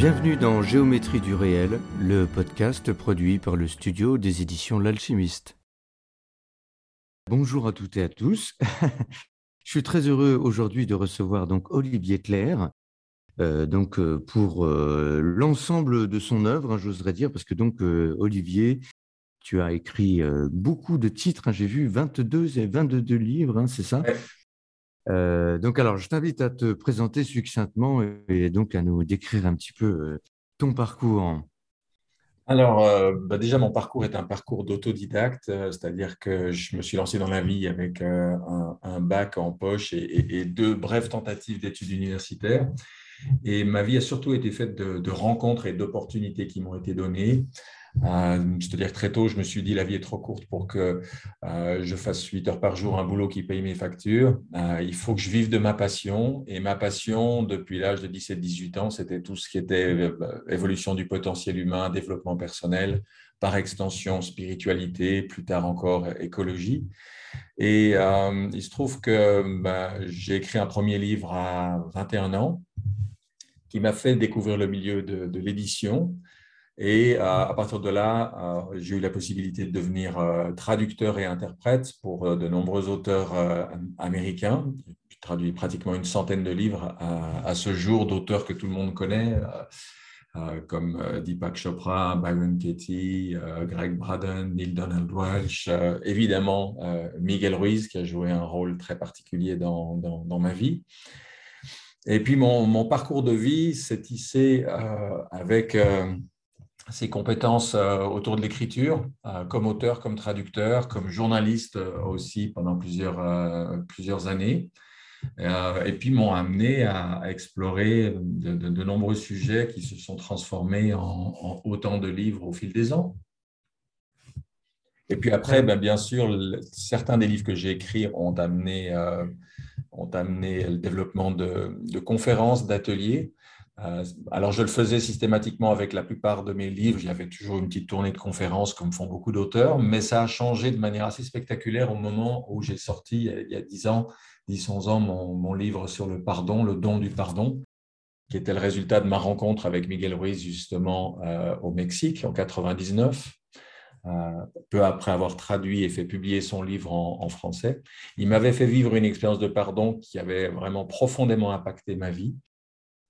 Bienvenue dans Géométrie du réel, le podcast produit par le studio des éditions L'Alchimiste. Bonjour à toutes et à tous. Je suis très heureux aujourd'hui de recevoir donc Olivier Claire, euh, donc euh, pour euh, l'ensemble de son œuvre, hein, j'oserais dire, parce que donc Olivier, tu as écrit beaucoup de titres. hein, J'ai vu 22 et 22 livres, hein, c'est ça? Euh, donc, alors, je t'invite à te présenter succinctement et, donc à nous décrire un petit peu euh, ton parcours. Alors, euh, bah déjà, mon parcours est un parcours d'autodidacte, c'est-à-dire que je me suis lancé dans la vie avec un, bac en poche et, deux brèves tentatives d'études universitaires. Et ma vie a surtout été faite de rencontres et d'opportunités qui m'ont été données. Euh, c'est-à-dire très tôt, je me suis dit la vie est trop courte pour que euh, je fasse 8 heures par jour un boulot qui paye mes factures. Euh, il faut que je vive de ma passion. Et ma passion, depuis l'âge de 17-18 ans, c'était tout ce qui était euh, évolution du potentiel humain, développement personnel, par extension spiritualité, plus tard encore écologie. Et il se trouve que bah, j'ai écrit un premier livre à 21 ans qui m'a fait découvrir le milieu de l'édition. Et euh, à partir de là, euh, j'ai eu la possibilité de devenir euh, traducteur et interprète pour de nombreux auteurs américains. J'ai traduit pratiquement une centaine de livres à, ce jour d'auteurs que tout le monde connaît, comme Deepak Chopra, Byron Katie, Greg Braden, Neil Donald Walsh, évidemment Miguel Ruiz, qui a joué un rôle très particulier dans, dans, ma vie. Et puis mon, mon parcours de vie s'est tissé avec ses compétences euh, autour de l'écriture, euh, comme auteur, comme traducteur, comme journaliste euh, aussi pendant plusieurs, plusieurs années. Et puis m'ont amené à, explorer de, nombreux sujets qui se sont transformés en, autant de livres au fil des ans. Et puis après, ben, bien sûr, certains des livres que j'ai écrits ont amené, ont amené le développement de, de conférences, d'ateliers. Euh, alors, je le faisais systématiquement avec la plupart de mes livres. J'avais toujours une petite tournée de conférences, comme font beaucoup d'auteurs, mais ça a changé de manière assez spectaculaire au moment où j'ai sorti, il y a 10 ans, 10-11 ans, mon, livre sur le pardon, le don du pardon, qui était le résultat de ma rencontre avec Miguel Ruiz, justement, euh, au Mexique en 99 euh, peu après avoir traduit et fait publier son livre en français. Il m'avait fait vivre une expérience de pardon qui avait vraiment profondément impacté ma vie.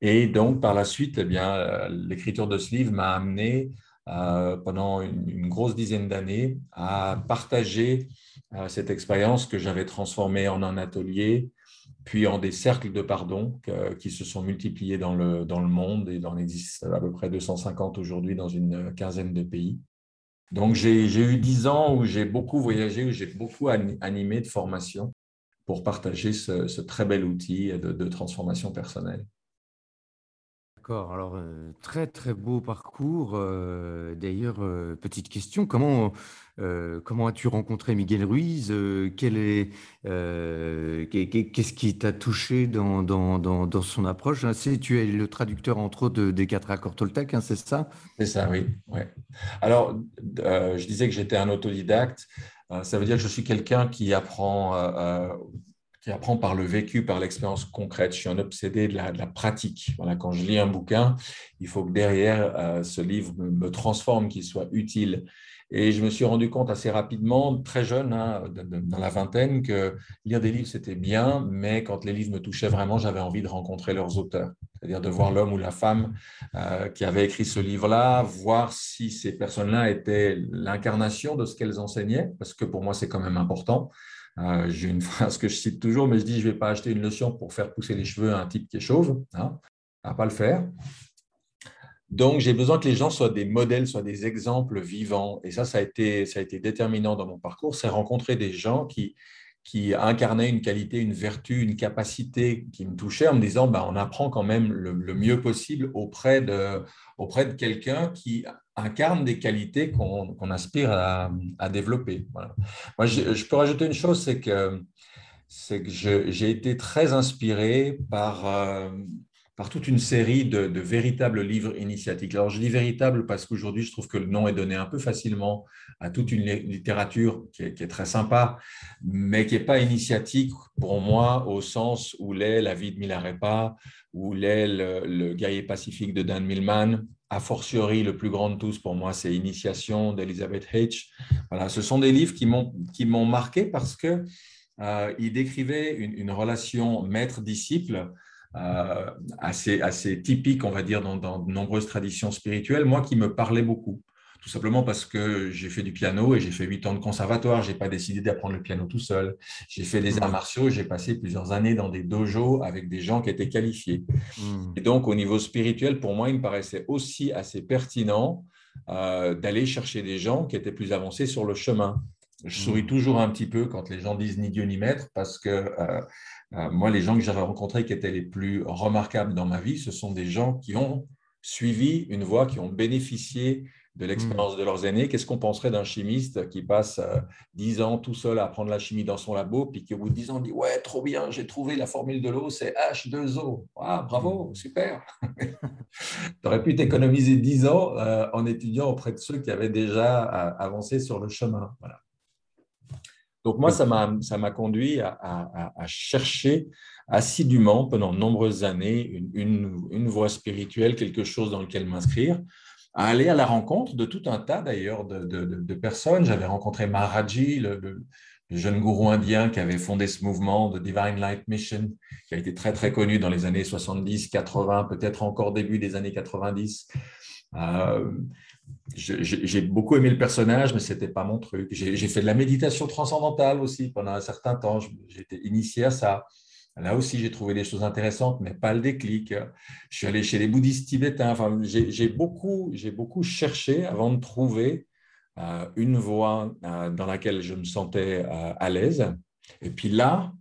Et donc, par la suite, eh bien, euh, l'écriture de ce livre m'a amené euh, pendant une, grosse dizaine d'années à partager euh, cette expérience que j'avais transformée en un atelier, puis en des cercles de pardon qui se sont multipliés dans le, dans le monde et il en existe à peu près 250 aujourd'hui dans une quinzaine de pays. Donc, j'ai eu dix ans où j'ai beaucoup voyagé, où j'ai beaucoup ani- animé de formation pour partager ce, très bel outil de transformation personnelle. D'accord, alors euh, très très beau parcours. euh, D'ailleurs, euh, petite question, comment, comment as-tu rencontré Miguel Ruiz? Quel est, qu'est-ce qui t'a touché dans, dans, dans, dans son approche? hein tu es le traducteur entre autres de- des quatre accords Toltec, hein, c'est ça? C'est ça, oui. Alors, je disais que j'étais un autodidacte. Ça veut dire que je suis quelqu'un qui apprend, qui apprend par le vécu, par l'expérience concrète. Je suis un obsédé de la, pratique. Voilà, quand je lis un bouquin, il faut que derrière euh, ce livre me, me transforme, qu'il soit utile. Et je me suis rendu compte assez rapidement, très jeune, hein, dans la vingtaine, que lire des livres, c'était bien, mais quand les livres me touchaient vraiment, j'avais envie de rencontrer leurs auteurs, c'est-à-dire de voir l'homme ou la femme euh, qui avait écrit ce livre-là, voir si ces personnes-là étaient l'incarnation de ce qu'elles enseignaient, parce que pour moi, c'est quand même important. Euh, J'ai une phrase que je cite toujours, mais je dis, je ne vais pas acheter une lotion pour faire pousser les cheveux à un type qui est chauve. Hein, à pas le faire. Donc, j'ai besoin que les gens soient des modèles, soient des exemples vivants. Et ça, ça a été, ça a été déterminant dans mon parcours, c'est rencontrer des gens qui, qui incarnaient une qualité, une vertu, une capacité qui me touchait en me disant, bah, on apprend quand même le, le mieux possible auprès de, auprès de quelqu'un qui incarnent des qualités qu'on aspire à, développer. Moi, je, peux rajouter une chose, c'est que, que j'ai été très inspiré par, euh, par toute une série de, véritables livres initiatiques. Alors, je dis véritable parce qu'aujourd'hui, je trouve que le nom est donné un peu facilement à toute une littérature qui est, très sympa, mais qui n'est pas initiatique pour moi au sens où l'est La vie de Milarepa, où l'est le, le, guerrier pacifique de Dan Millman, a fortiori le plus grand de tous pour moi, c'est Initiation d'Elizabeth H. Voilà, ce sont des livres qui m'ont marqué parce qu'ils euh, décrivaient une, une relation maître-disciple euh, assez, assez typique, on va dire, dans, de nombreuses traditions spirituelles, moi qui me parlait beaucoup. Tout simplement parce que j'ai fait du piano et j'ai fait huit ans de conservatoire. Je n'ai pas décidé d'apprendre le piano tout seul. J'ai fait des arts mmh. martiaux. J'ai passé plusieurs années dans des dojos avec des gens qui étaient qualifiés. Mmh. Et donc, au niveau spirituel, pour moi, il me paraissait aussi assez pertinent euh, d'aller chercher des gens qui étaient plus avancés sur le chemin. Je souris mmh. toujours un petit peu quand les gens disent ni Dieu ni maître parce que euh, euh, moi, les gens que j'avais rencontrés qui étaient les plus remarquables dans ma vie, ce sont des gens qui ont suivi une voie, qui ont bénéficié de l'expérience de leurs aînés. Qu'est-ce qu'on penserait d'un chimiste qui passe euh, dix ans tout seul à apprendre la chimie dans son labo, puis qui au bout de dix ans dit Ouais, trop bien, j'ai trouvé la formule de l'eau, c'est H2O. Ah, bravo, super Tu aurais pu t'économiser dix ans euh, en étudiant auprès de ceux qui avaient déjà avancé sur le chemin. Voilà. Donc moi, ça m'a conduit à, chercher assidûment pendant de nombreuses années une, voie spirituelle, quelque chose dans lequel m'inscrire, à aller à la rencontre de tout un tas d'ailleurs de, personnes. J'avais rencontré Maharaji, le, jeune gourou indien qui avait fondé ce mouvement de Divine Light Mission, qui a été très très connu dans les années 70, 80, peut-être encore début des années 90 j'ai beaucoup aimé le personnage, mais ce n'était pas mon truc. J'ai fait de la méditation transcendantale aussi pendant un certain temps. Été initié à ça. Là aussi, j'ai trouvé des choses intéressantes, mais pas le déclic. Je suis allé chez les bouddhistes tibétains. Enfin, j'ai beaucoup, beaucoup cherché avant de trouver euh, une voie euh, dans laquelle je me sentais euh, à l'aise. Et puis là,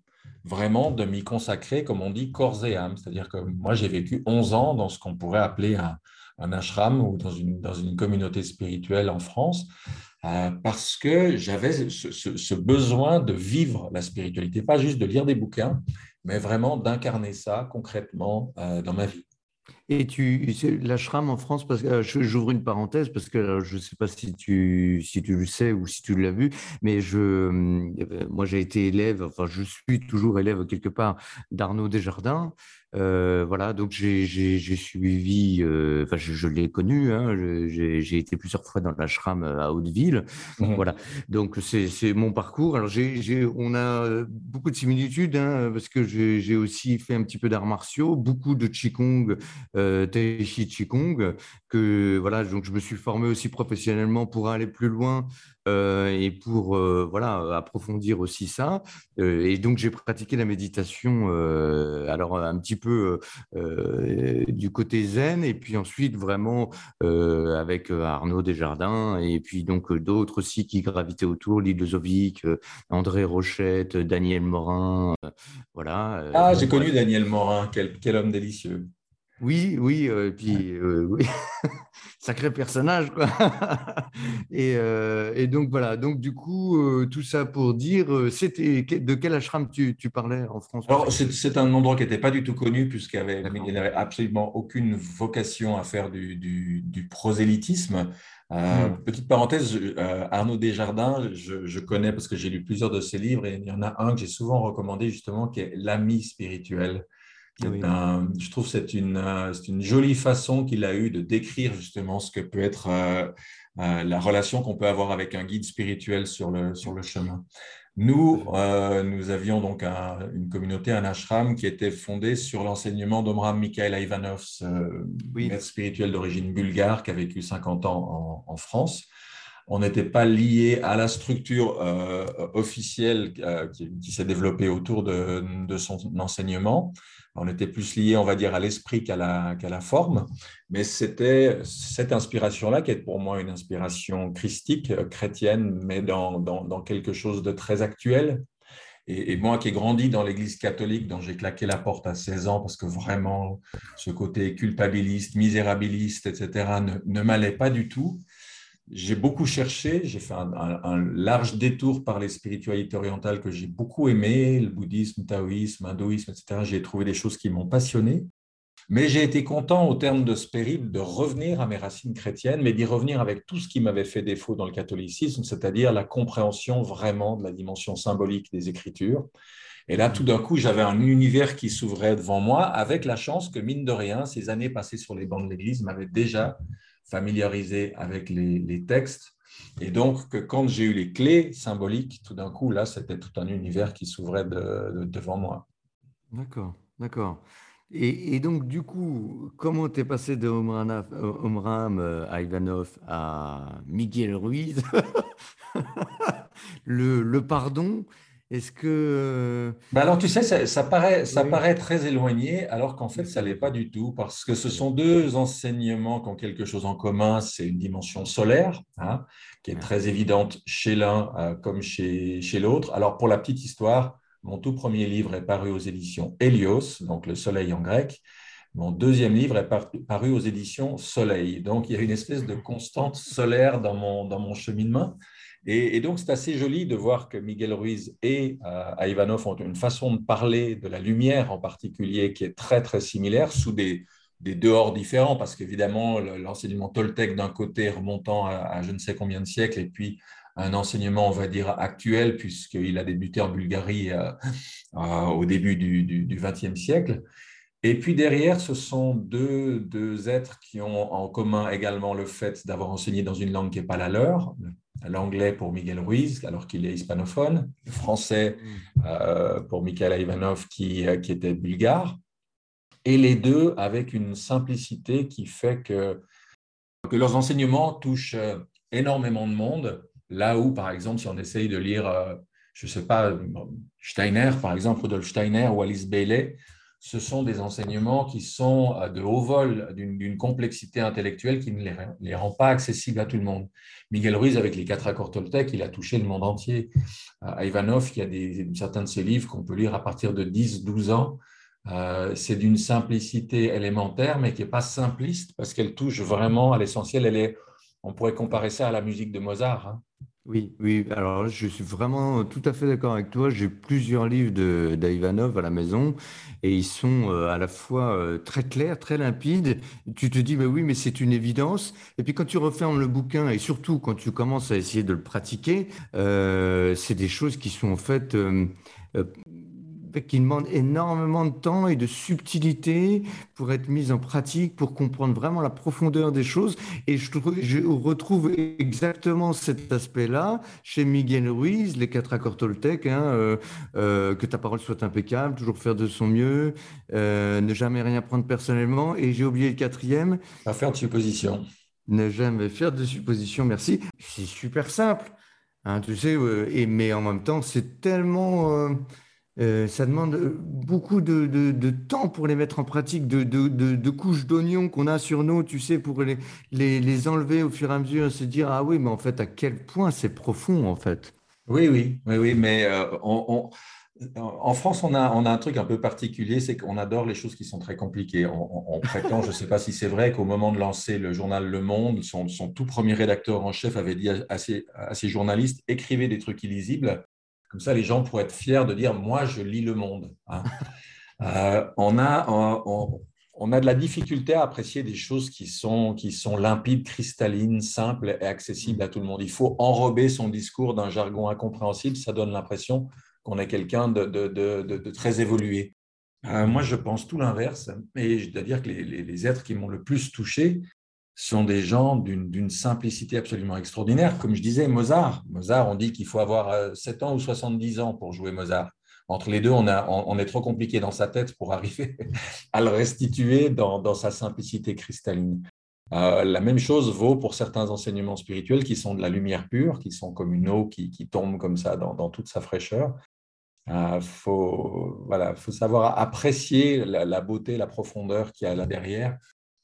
vraiment de m'y consacrer, comme on dit, corps et âme. C'est-à-dire que moi, j'ai vécu 11 ans dans ce qu'on pourrait appeler un, ashram ou dans une, dans une communauté spirituelle en France, parce que j'avais ce, besoin de vivre la spiritualité, pas juste de lire des bouquins, mais vraiment d'incarner ça concrètement euh, dans ma vie. Et tu, l'ashram en France, parce que euh, j'ouvre une parenthèse parce que je ne sais pas si tu, si tu le sais ou si tu l'as vu, mais je, moi j'ai été élève, enfin je suis toujours élève quelque part d'Arnaud Desjardins, euh, voilà, donc j'ai suivi, euh, enfin je, l'ai connu, hein, j'ai été plusieurs fois dans l'ashram euh, à Hauteville, mmh voilà. Donc c'est mon parcours. Alors j'ai, on a beaucoup de similitudes hein, parce que j'ai aussi fait un petit peu d'arts martiaux, beaucoup de qigong, euh, tai chi qigong, que voilà, donc je me suis formé aussi professionnellement pour aller plus loin et pour euh, voilà approfondir aussi ça. Euh, et donc j'ai pratiqué la méditation, alors un petit peu du côté zen, et puis ensuite vraiment avec Arnaud Desjardins, et puis donc d'autres aussi qui gravitaient autour, Lille Zovic, André Rochette, Daniel Morin, voilà. Ah, j'ai connu Daniel Morin, quel, quel homme délicieux. Oui, oui, et puis oui. sacré personnage, quoi. Euh, et, donc voilà, donc du coup, euh, tout ça pour dire, euh, c'était de quel ashram tu, parlais en France? Alors, c'est un endroit qui n'était pas du tout connu, puisqu'il n'y avait, absolument aucune vocation à faire du, prosélytisme. Hmm. Petite parenthèse, Arnaud Desjardins, je, je, connais parce que j'ai lu plusieurs de ses livres et il y en a un que j'ai souvent recommandé justement qui est L'ami spirituel je trouve que c'est une, euh, une, jolie façon qu'il a eu de décrire justement ce que peut être euh, euh, la relation qu'on peut avoir avec un guide spirituel sur le, sur le chemin. Nous, nous avions donc une communauté, un ashram, qui était fondé sur l'enseignement d'Omram Mikhail Ivanov, maître spirituel d'origine bulgare qui a vécu 50 ans en, en France. On n'était pas lié à la structure officielle qui, s'est développée autour de, de, son enseignement, on était plus lié, on va dire, à l'esprit qu'à la, la, forme. Mais c'était cette inspiration-là qui est pour moi une inspiration christique, euh, chrétienne, mais dans, quelque chose de très actuel. Et, moi qui ai grandi dans l'Église catholique, dont j'ai claqué la porte à 16 ans, parce que vraiment, ce côté culpabiliste, misérabiliste, etc., ne, m'allait pas du tout. J'ai beaucoup cherché, j'ai fait un, large détour par les spiritualités orientales que j'ai beaucoup aimées, le bouddhisme, taoïsme, l'hindouisme, etc. J'ai trouvé des choses qui m'ont passionné. Mais j'ai été content, au terme de ce périple, de revenir à mes racines chrétiennes, mais d'y revenir avec tout ce qui m'avait fait défaut dans le catholicisme, c'est-à-dire la compréhension vraiment de la dimension symbolique des Écritures. Et là, tout d'un coup, j'avais un univers qui s'ouvrait devant moi, avec la chance que, mine de rien, ces années passées sur les bancs de l'Église m'avaient déjà familiarisé avec les, textes. Et donc, que quand j'ai eu les clés symboliques, tout d'un coup, là, c'était tout un univers qui s'ouvrait devant moi. D'accord, d'accord. Et, donc, du coup, comment t'es passé de Omram euh, à Ivanov à Miguel Ruiz? Le, pardon, est-ce que... Ben alors, tu sais, ça, paraît, ça paraît très éloigné, alors qu'en fait, ça ne l'est pas du tout, parce que ce sont deux enseignements qui ont quelque chose en commun. C'est une dimension solaire, hein, qui est très évidente chez l'un euh, comme chez, chez l'autre. Alors, pour la petite histoire, mon tout premier livre est paru aux éditions Hélios, donc le soleil en grec. Mon deuxième livre est paru aux éditions Soleil. Donc, il y a une espèce de constante solaire dans mon, dans mon cheminement. Et, donc, c'est assez joli de voir que Miguel Ruiz et euh, Ivanov ont une façon de parler de la lumière en particulier qui est très, très similaire sous des, dehors différents, parce qu'évidemment, l'enseignement toltèque d'un côté remontant à, à, je ne sais combien de siècles, et puis un enseignement, on va dire, actuel, puisqu'il a débuté en Bulgarie euh, euh, au début du XXe siècle. Et puis derrière, ce sont deux, deux, êtres qui ont en commun également le fait d'avoir enseigné dans une langue qui n'est pas la leur, l'anglais pour Miguel Ruiz, alors qu'il est hispanophone, le français euh, pour Mikhail Ivanov, qui, qui était bulgare, et les deux avec une simplicité qui fait que, que leurs enseignements touchent énormément de monde. Là où, par exemple, si on essaye de lire, euh, je ne sais pas, Steiner, par exemple, Rudolf Steiner ou Alice Bailey, ce sont des enseignements qui sont euh, de haut vol, d'une complexité intellectuelle qui ne les, rend pas accessibles à tout le monde. Miguel Ruiz, avec les quatre accords Toltec, il a touché le monde entier. Euh, Ivanov, il y a des, certains de ses livres qu'on peut lire à partir de 10-12 ans. c'est d'une simplicité élémentaire, mais qui n'est pas simpliste, parce qu'elle touche vraiment à l'essentiel. On pourrait comparer ça à la musique de Mozart. Hein. Oui, oui, alors je suis vraiment tout à fait d'accord avec toi. J'ai plusieurs livres de d'Ivanov à la maison et ils sont euh, à la fois euh, très clairs, très limpides. Tu te dis, mais oui, mais c'est une évidence. Et puis quand tu refermes le bouquin et surtout quand tu commences à essayer de le pratiquer, euh, c'est des choses qui sont en fait qui demande énormément de temps et de subtilité pour être mise en pratique, pour comprendre vraiment la profondeur des choses. Et je, je retrouve exactement cet aspect-là chez Miguel Ruiz, les quatre accords Toltec, hein, euh, euh, que ta parole soit impeccable, toujours faire de son mieux, euh, ne jamais rien prendre personnellement. Et j'ai oublié le quatrième. Pas faire de suppositions. Ne jamais faire de suppositions, merci. C'est super simple, hein, tu sais, et, mais en même temps, c'est tellement euh, ça demande euh, beaucoup de, temps pour les mettre en pratique, de, couches d'oignons qu'on a sur nous, tu sais, pour les, enlever au fur et à mesure et se dire, ah oui, mais en fait, à quel point c'est profond, en fait. Oui, oui, oui, oui, mais euh, en France, on a, on a un truc un peu particulier, c'est qu'on adore les choses qui sont très compliquées. On, prétend, je ne sais pas si c'est vrai, qu'au moment de lancer le journal Le Monde, son, tout premier rédacteur en chef avait dit à ses journalistes, écrivez des trucs illisibles comme ça, les gens pourraient être fiers de dire Moi, je lis le monde. Hein. Euh, on, a, on, a de la difficulté à apprécier des choses qui sont, qui sont limpides, cristallines, simples et accessibles à tout le monde. Il faut enrober son discours d'un jargon incompréhensible. Ça donne l'impression qu'on est quelqu'un de, de, très évolué. Euh, moi, je pense tout l'inverse. Et je dois dire que les, les êtres qui m'ont le plus touché, sont des gens d'une simplicité absolument extraordinaire. Comme je disais, Mozart, Mozart, on dit qu'il faut avoir 7 euh, ans ou 70 ans pour jouer Mozart. Entre les deux, on, est trop compliqué dans sa tête pour arriver à le restituer dans, sa simplicité cristalline. Euh, la même chose vaut pour certains enseignements spirituels qui sont de la lumière pure, qui sont comme une eau qui, tombe comme ça dans, toute sa fraîcheur. Il euh, faut, voilà, faut savoir apprécier la, la beauté, la profondeur qu'il y a là derrière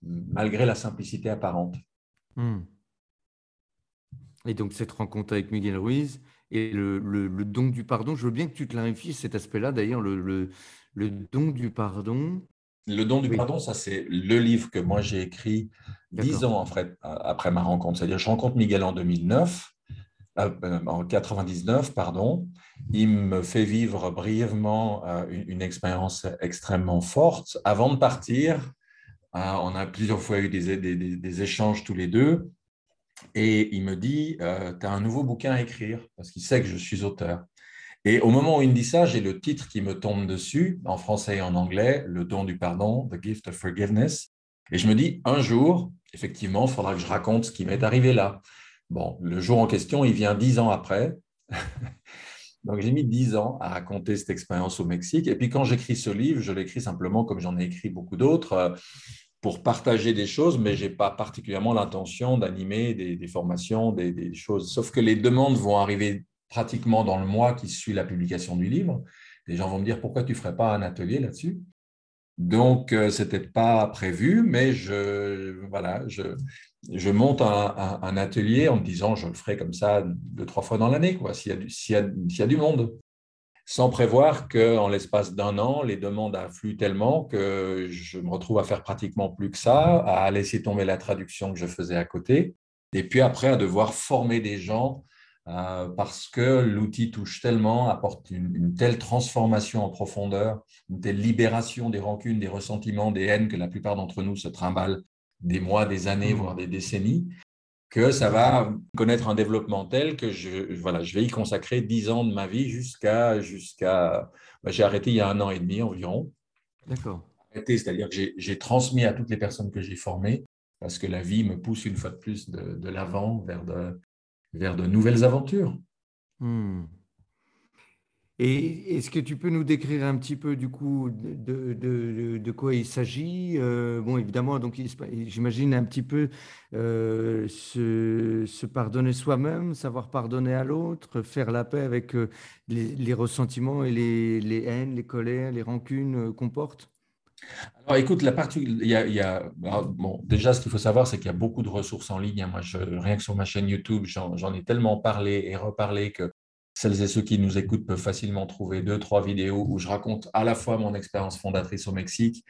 malgré la simplicité apparente. Hmm. Et donc cette rencontre avec Miguel Ruiz Et le, le, don du pardon, je veux bien que tu clarifies cet aspect-là. D'ailleurs, le, le, don du pardon. Le don du pardon, ça c'est le livre que moi j'ai écrit dix ans après, après ma rencontre. C'est-à-dire, je rencontre Miguel en 2009, euh, euh, en 99, pardon. Il me fait vivre brièvement euh, une, expérience extrêmement forte. Avant de partir, on a plusieurs fois eu des, échanges tous les deux. Et il me dit, euh, tu as un nouveau bouquin à écrire, parce qu'il sait que je suis auteur. Et au moment où il me dit ça, j'ai le titre qui me tombe dessus, en français et en anglais, Le don du pardon, The Gift of Forgiveness. Et je me dis, un jour, effectivement, il faudra que je raconte ce qui m'est arrivé là. Bon, le jour en question, il vient dix ans après. Donc j'ai mis dix ans à raconter cette expérience au Mexique. Et puis quand j'écris ce livre, je l'écris simplement comme j'en ai écrit beaucoup d'autres pour partager des choses, mais je n'ai pas particulièrement l'intention d'animer des, formations, des, choses. Sauf que les demandes vont arriver pratiquement dans le mois qui suit la publication du livre. Les gens vont me dire pourquoi tu ne ferais pas un atelier là-dessus? Donc, euh, ce n'était pas prévu, mais je, voilà, je, je monte un, un, atelier en me disant je le ferai comme ça deux, trois fois dans l'année, s'il y, a du monde sans prévoir qu'en l'espace d'un an, les demandes affluent tellement que je me retrouve à faire pratiquement plus que ça, à laisser tomber la traduction que je faisais à côté, et puis après à devoir former des gens euh, parce que l'outil touche tellement, apporte une, telle transformation en profondeur, une telle libération des rancunes, des ressentiments, des haines que la plupart d'entre nous se trimballent des mois, des années, mmh. voire des décennies, que ça va connaître un développement tel que je, voilà, je vais y consacrer dix ans de ma vie jusqu'à... jusqu'à bah, j'ai arrêté il y a un an et demi environ. D'accord. C'est-à-dire que j'ai transmis à toutes les personnes que j'ai formées parce que la vie me pousse une fois de plus de, de l'avant vers de, vers de nouvelles aventures. Hmm. Et est-ce que tu peux nous décrire un petit peu du coup de, quoi il s'agit euh, Bon, évidemment, donc j'imagine un petit peu euh, se, pardonner soi-même, savoir pardonner à l'autre, faire la paix avec euh, les, ressentiments et les, haines, les colères, les rancunes qu'on porte? Alors, écoute, la partie, il y a, il y a bon, déjà, ce qu'il faut savoir, c'est qu'il y a beaucoup de ressources en ligne. Moi, je, rien que sur ma chaîne YouTube, j'en ai tellement parlé et reparlé que celles et ceux qui nous écoutent peuvent facilement trouver deux, trois vidéos où je raconte à la fois mon expérience fondatrice au Mexique,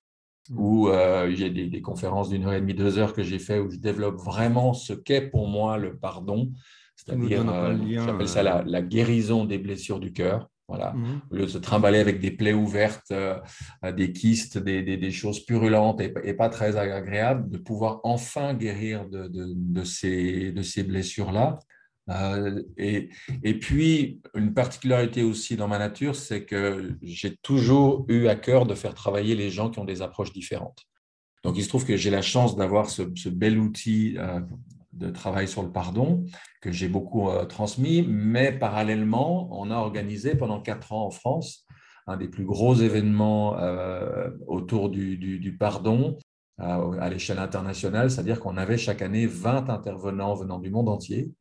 mmh. où euh, j'ai des, conférences d'une heure et demie, deux heures que j'ai fait, où je développe vraiment ce qu'est pour moi le pardon, c'est-à-dire, euh, j'appelle ça euh, la, guérison des blessures du cœur. Voilà. Mmh. Au lieu de se trimballer avec des plaies ouvertes, des kystes, des, choses purulentes et, pas très agréables, de pouvoir enfin guérir de, de ces, de ces blessures-là. Euh, et, puis, une particularité aussi dans ma nature, c'est que j'ai toujours eu à cœur de faire travailler les gens qui ont des approches différentes. Donc, il se trouve que j'ai la chance d'avoir ce, bel outil euh, de travail sur le pardon que j'ai beaucoup euh, transmis, mais parallèlement, on a organisé pendant quatre ans en France un des plus gros événements autour du pardon à l'échelle internationale, c'est-à-dire qu'on avait chaque année 20 intervenants venant du monde entier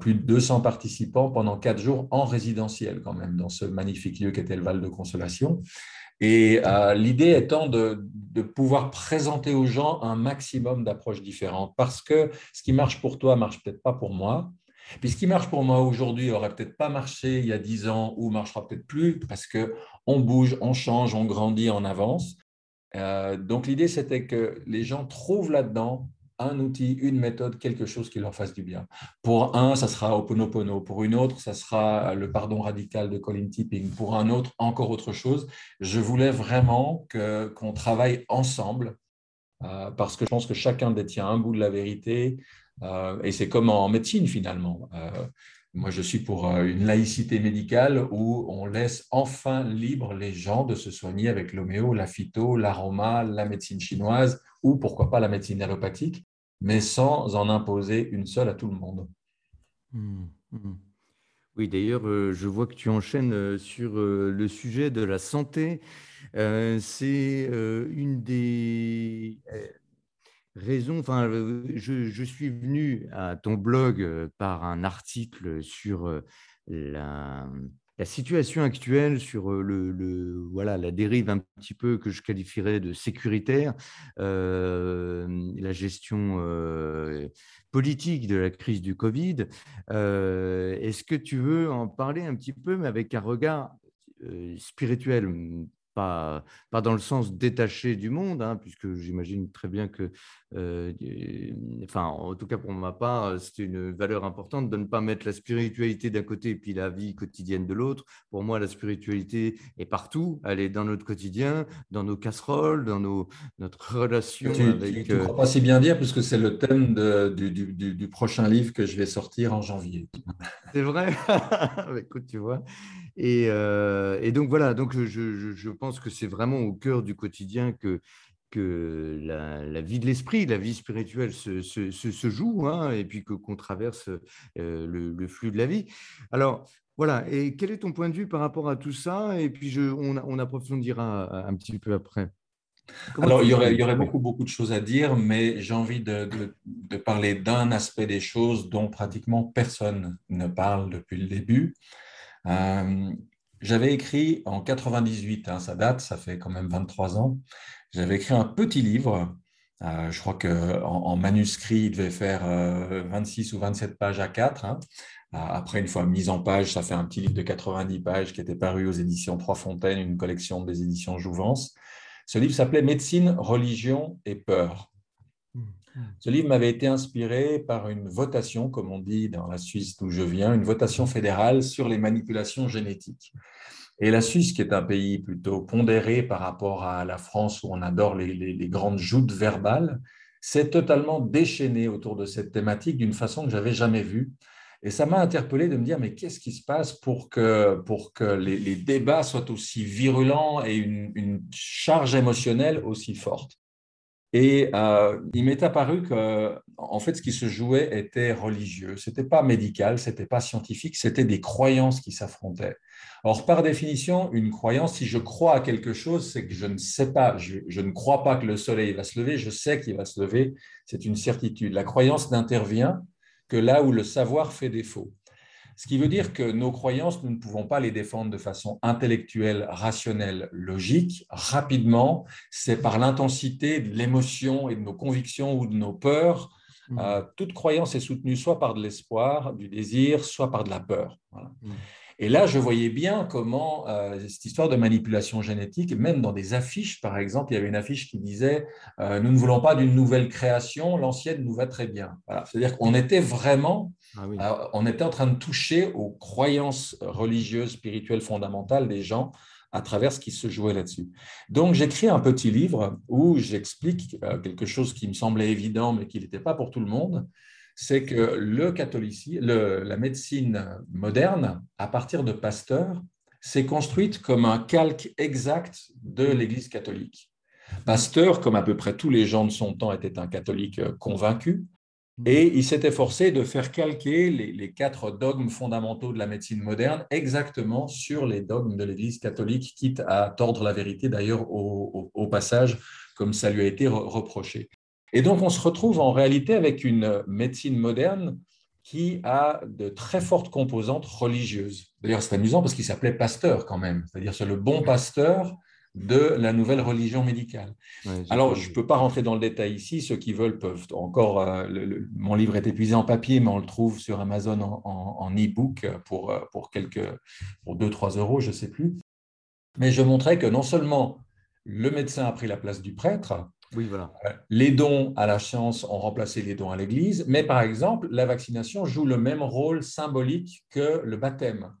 plus de 200 participants pendant quatre jours en résidentiel quand même, dans ce magnifique lieu qu'était le Val de Consolation. Et euh, l'idée étant de, pouvoir présenter aux gens un maximum d'approches différentes, parce que ce qui marche pour toi marche peut-être pas pour moi. Puis ce qui marche pour moi aujourd'hui aurait peut-être pas marché il y a dix ans ou marchera peut-être plus, parce que on bouge, on change, on grandit, on avance. Euh, donc l'idée c'était que les gens trouvent là-dedans un outil, une méthode, quelque chose qui leur fasse du bien. Pour un, ça sera Oponopono. Pour une autre, ça sera le pardon radical de Colin Tipping. Pour un autre, encore autre chose. Je voulais vraiment qu'on travaille ensemble euh, parce que je pense que chacun détient un bout de la vérité euh, et c'est comme en médecine finalement. Euh, moi, je suis pour une laïcité médicale où on laisse enfin libre les gens de se soigner avec l'homéo, la phyto, l'aroma, la médecine chinoise ou pourquoi pas la médecine allopathique mais sans en imposer une seule à tout le monde. Hmm, hmm. Oui, d'ailleurs, euh, je vois que tu enchaînes euh, sur euh, le sujet de la santé. C'est une des raisons, enfin, je, suis venu à ton blog par un article sur la, la situation actuelle sur le, voilà, la dérive un petit peu que je qualifierais de sécuritaire, la gestion politique de la crise du Covid. Est-ce que tu veux en parler un petit peu, mais avec un regard spirituel pas, pas dans le sens détaché du monde, hein, puisque j'imagine très bien que, euh, enfin, en tout cas pour ma part, c'est une valeur importante de ne pas mettre la spiritualité d'un côté et puis la vie quotidienne de l'autre. Pour moi, la spiritualité est partout, elle est dans notre quotidien, dans nos casseroles, dans nos, notre relation tu, avec... Tu ne crois pas si bien dire, puisque c'est le thème de, du, du, du, prochain livre que je vais sortir en janvier. C'est vrai? Écoute, tu vois. Euh, et, donc voilà, donc je, pense que c'est vraiment au cœur du quotidien que, que la, vie de l'esprit, la vie spirituelle se, joue, hein, et puis qu'on traverse euh, le, flux de la vie. Alors voilà, et quel est ton point de vue par rapport à tout ça? Et puis je, on, approfondira un petit peu après. Alors, il y, aurait, il y, aurait, beaucoup, beaucoup de choses à dire, mais j'ai envie de, de parler d'un aspect des choses dont pratiquement personne ne parle depuis le début. Euh, j'avais écrit en 98, hein, ça date, ça fait quand même 23 ans, j'avais écrit un petit livre, euh, je crois qu'en en, manuscrit, il devait faire 26 euh, ou 27 pages à 4. Hein. Après, une fois mise en page, ça fait un petit livre de 90 pages qui était paru aux éditions Trois Fontaines, une collection des éditions Jouvence. Ce livre s'appelait Médecine, religion et peur. Ce livre m'avait été inspiré par une votation, comme on dit dans la Suisse d'où je viens, une votation fédérale sur les manipulations génétiques. Et la Suisse, qui est un pays plutôt pondéré par rapport à la France où on adore les, grandes joutes verbales, s'est totalement déchaînée autour de cette thématique d'une façon que j'avais jamais vue. Et ça m'a interpellé de me dire, mais qu'est-ce qui se passe pour que, pour que les, débats soient aussi virulents et une charge émotionnelle aussi forte? Et euh, il m'est apparu que, en fait, ce qui se jouait était religieux. C'était pas médical, c'était pas scientifique, c'était des croyances qui s'affrontaient. Or, par définition, une croyance, si je crois à quelque chose, c'est que je ne sais pas, je, je, ne crois pas que le soleil va se lever, je sais qu'il va se lever, c'est une certitude. La croyance n'intervient que là où le savoir fait défaut. Ce qui veut dire que nos croyances, nous ne pouvons pas les défendre de façon intellectuelle, rationnelle, logique. Rapidement, c'est par l'intensité de l'émotion et de nos convictions ou de nos peurs. Mmh. Euh, toute croyance est soutenue soit par de l'espoir, du désir, soit par de la peur. Mmh. Et là, je voyais bien comment euh, cette histoire de manipulation génétique, même dans des affiches, par exemple, il y avait une affiche qui disait euh, Nous ne voulons pas d'une nouvelle création, l'ancienne nous va très bien. Voilà. C'est-à-dire qu'on était vraiment, ah euh, on était en train de toucher aux croyances religieuses, spirituelles fondamentales des gens à travers ce qui se jouait là-dessus. Donc, j'écris un petit livre où j'explique quelque chose qui me semblait évident, mais qui n'était pas pour tout le monde c'est que le catholicisme, la médecine moderne, à partir de Pasteur, s'est construite comme un calque exact de l'Église catholique. Pasteur, comme à peu près tous les gens de son temps, était un catholique convaincu, et il s'était forcé de faire calquer les, quatre dogmes fondamentaux de la médecine moderne exactement sur les dogmes de l'Église catholique, quitte à tordre la vérité d'ailleurs au, passage, comme ça lui a été reproché. Et donc, on se retrouve en réalité avec une médecine moderne qui a de très fortes composantes religieuses. D'ailleurs, c'est amusant parce qu'il s'appelait pasteur quand même, c'est-à-dire c'est le bon pasteur de la nouvelle religion médicale. Alors, je ne peux pas rentrer dans le détail ici, ceux qui veulent peuvent encore, euh, mon livre est épuisé en papier, mais on le trouve sur Amazon en, e-book pour, euh, pour, quelques, pour 2-3 euros, je ne sais plus. Mais je montrais que non seulement le médecin a pris la place du prêtre, oui, voilà. Euh, les dons à la science ont remplacé les dons à l'Église, mais par exemple, la vaccination joue le même rôle symbolique que le baptême.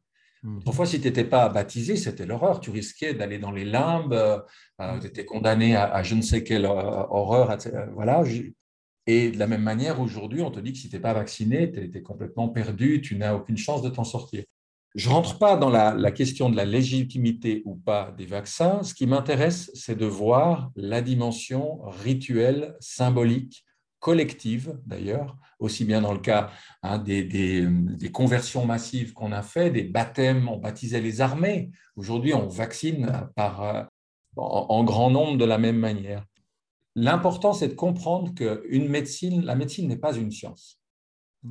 Hmm. Parfois, si tu n'étais pas baptisé, c'était l'horreur. Tu risquais d'aller dans les limbes, euh, hmm. tu étais condamné à, je ne sais quelle euh, horreur. Voilà. Et de la même manière, aujourd'hui, on te dit que si tu n'es pas vacciné, tu es, complètement perdu, tu n'as aucune chance de t'en sortir. Je ne rentre pas dans la, question de la légitimité ou pas des vaccins. Ce qui m'intéresse, c'est de voir la dimension rituelle, symbolique, collective d'ailleurs, aussi bien dans le cas hein, des, conversions massives qu'on a fait, des baptêmes, on baptisait les armées. Aujourd'hui, on vaccine par, euh, en, grand nombre de la même manière. L'important, c'est de comprendre que une médecine, la médecine n'est pas une science.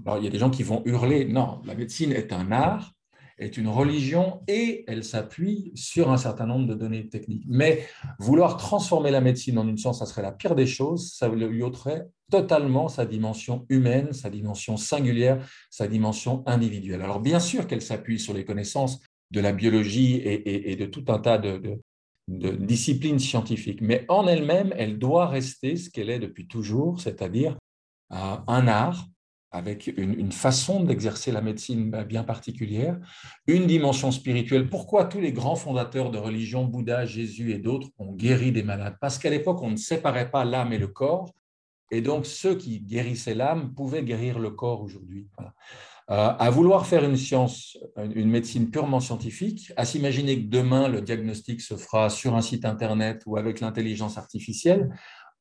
Alors, il y a des gens qui vont hurler, non, la médecine est un art, est une religion et elle s'appuie sur un certain nombre de données techniques. Mais vouloir transformer la médecine en une science, ça serait la pire des choses, ça lui ôterait totalement sa dimension humaine, sa dimension singulière, sa dimension individuelle. Alors bien sûr qu'elle s'appuie sur les connaissances de la biologie et, de tout un tas de, disciplines scientifiques, mais en elle-même, elle doit rester ce qu'elle est depuis toujours, c'est-à-dire euh, un art avec une, façon d'exercer la médecine bien particulière, une dimension spirituelle. Pourquoi tous les grands fondateurs de religion, Bouddha, Jésus et d'autres, ont guéri des malades? Parce qu'à l'époque, on ne séparait pas l'âme et le corps, et donc ceux qui guérissaient l'âme pouvaient guérir le corps aujourd'hui. Euh, à vouloir faire une science, une médecine purement scientifique, à s'imaginer que demain le diagnostic se fera sur un site internet ou avec l'intelligence artificielle,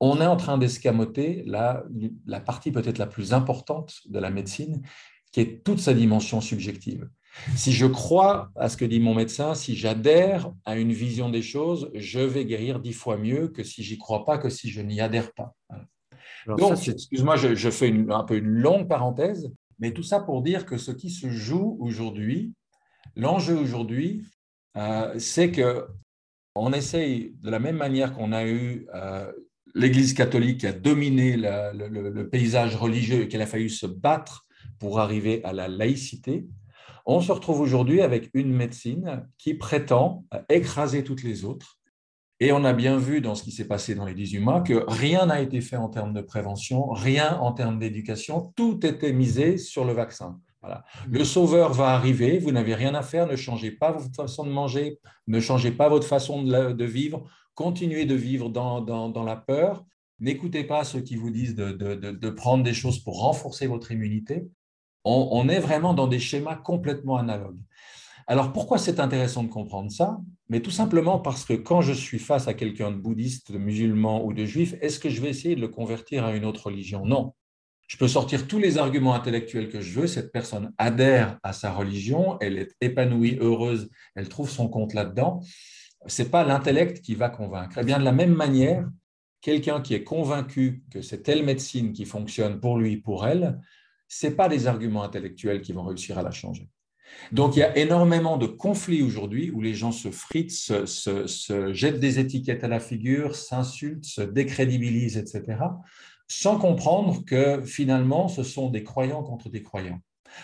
on est en train d'escamoter la, partie peut-être la plus importante de la médecine, qui est toute sa dimension subjective. Si je crois à ce que dit mon médecin, si j'adhère à une vision des choses, je vais guérir dix fois mieux que si j'y crois pas, que si je n'y adhère pas. Donc, excuse-moi, je, fais un peu une longue parenthèse, mais tout ça pour dire que ce qui se joue aujourd'hui, l'enjeu aujourd'hui, euh, c'est que on essaye, de la même manière qu'on a eu euh, l'Église catholique qui a dominé le, paysage religieux et qu'elle a fallu se battre pour arriver à la laïcité, on se retrouve aujourd'hui avec une médecine qui prétend écraser toutes les autres. Et on a bien vu dans ce qui s'est passé dans les 18 mois que rien n'a été fait en termes de prévention, rien en termes d'éducation, tout était misé sur le vaccin. Le sauveur va arriver, vous n'avez rien à faire, ne changez pas votre façon de manger, ne changez pas votre façon de vivre, continuez de vivre dans, la peur. N'écoutez pas ceux qui vous disent de, prendre des choses pour renforcer votre immunité. On, est vraiment dans des schémas complètement analogues. Alors pourquoi c'est intéressant de comprendre ça? Mais tout simplement parce que quand je suis face à quelqu'un de bouddhiste, de musulman ou de juif, est-ce que je vais essayer de le convertir à une autre religion? Non. Je peux sortir tous les arguments intellectuels que je veux, cette personne adhère à sa religion, elle est épanouie, heureuse, elle trouve son compte là-dedans c'est pas l'intellect qui va convaincre. Et eh bien de la même manière, quelqu'un qui est convaincu que c'est telle médecine qui fonctionne pour lui, pour elle, c'est pas des arguments intellectuels qui vont réussir à la changer. Donc il y a énormément de conflits aujourd'hui où les gens se fritent, se, jettent des étiquettes à la figure, s'insultent, se décrédibilisent, etc., sans comprendre que finalement ce sont des croyants contre des croyants.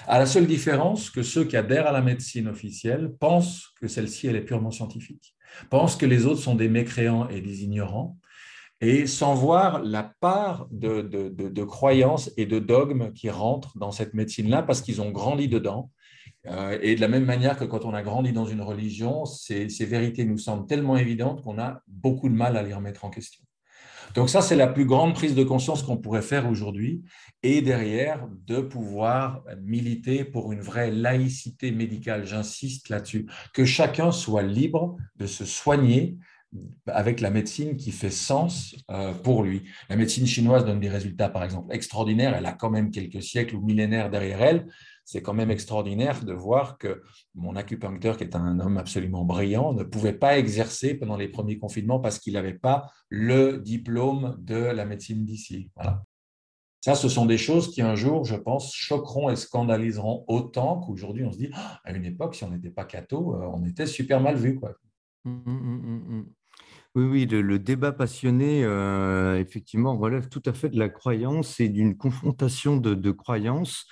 À la seule différence que ceux qui adhèrent à la médecine officielle pensent que celle-ci elle est purement scientifique pensent que les autres sont des mécréants et des ignorants, et sans voir la part de, de, croyances et de dogmes qui rentrent dans cette médecine-là parce qu'ils ont grandi dedans. Euh, et de la même manière que quand on a grandi dans une religion, ces vérités nous semblent tellement évidentes qu'on a beaucoup de mal à les remettre en question. Donc ça, c'est la plus grande prise de conscience qu'on pourrait faire aujourd'hui. Et derrière, de pouvoir militer pour une vraie laïcité médicale. J'insiste là-dessus. Que chacun soit libre de se soigner avec la médecine qui fait sens euh, pour lui. La médecine chinoise donne des résultats, par exemple, extraordinaires. Elle a quand même quelques siècles ou millénaires derrière elle c'est quand même extraordinaire de voir que mon acupuncteur, qui est un homme absolument brillant, ne pouvait pas exercer pendant les premiers confinements parce qu'il n'avait pas le diplôme de la médecine d'ici. Voilà. Ça, ce sont des choses qui un jour, je pense, choqueront et scandaliseront autant qu'aujourd'hui on se dit, ah, à une époque, si on n'était pas catho, euh, on était super mal vu. Quoi. Mmh, mmh, mmh, oui, oui, le, débat passionné, euh, effectivement, relève tout à fait de la croyance et d'une confrontation de, croyances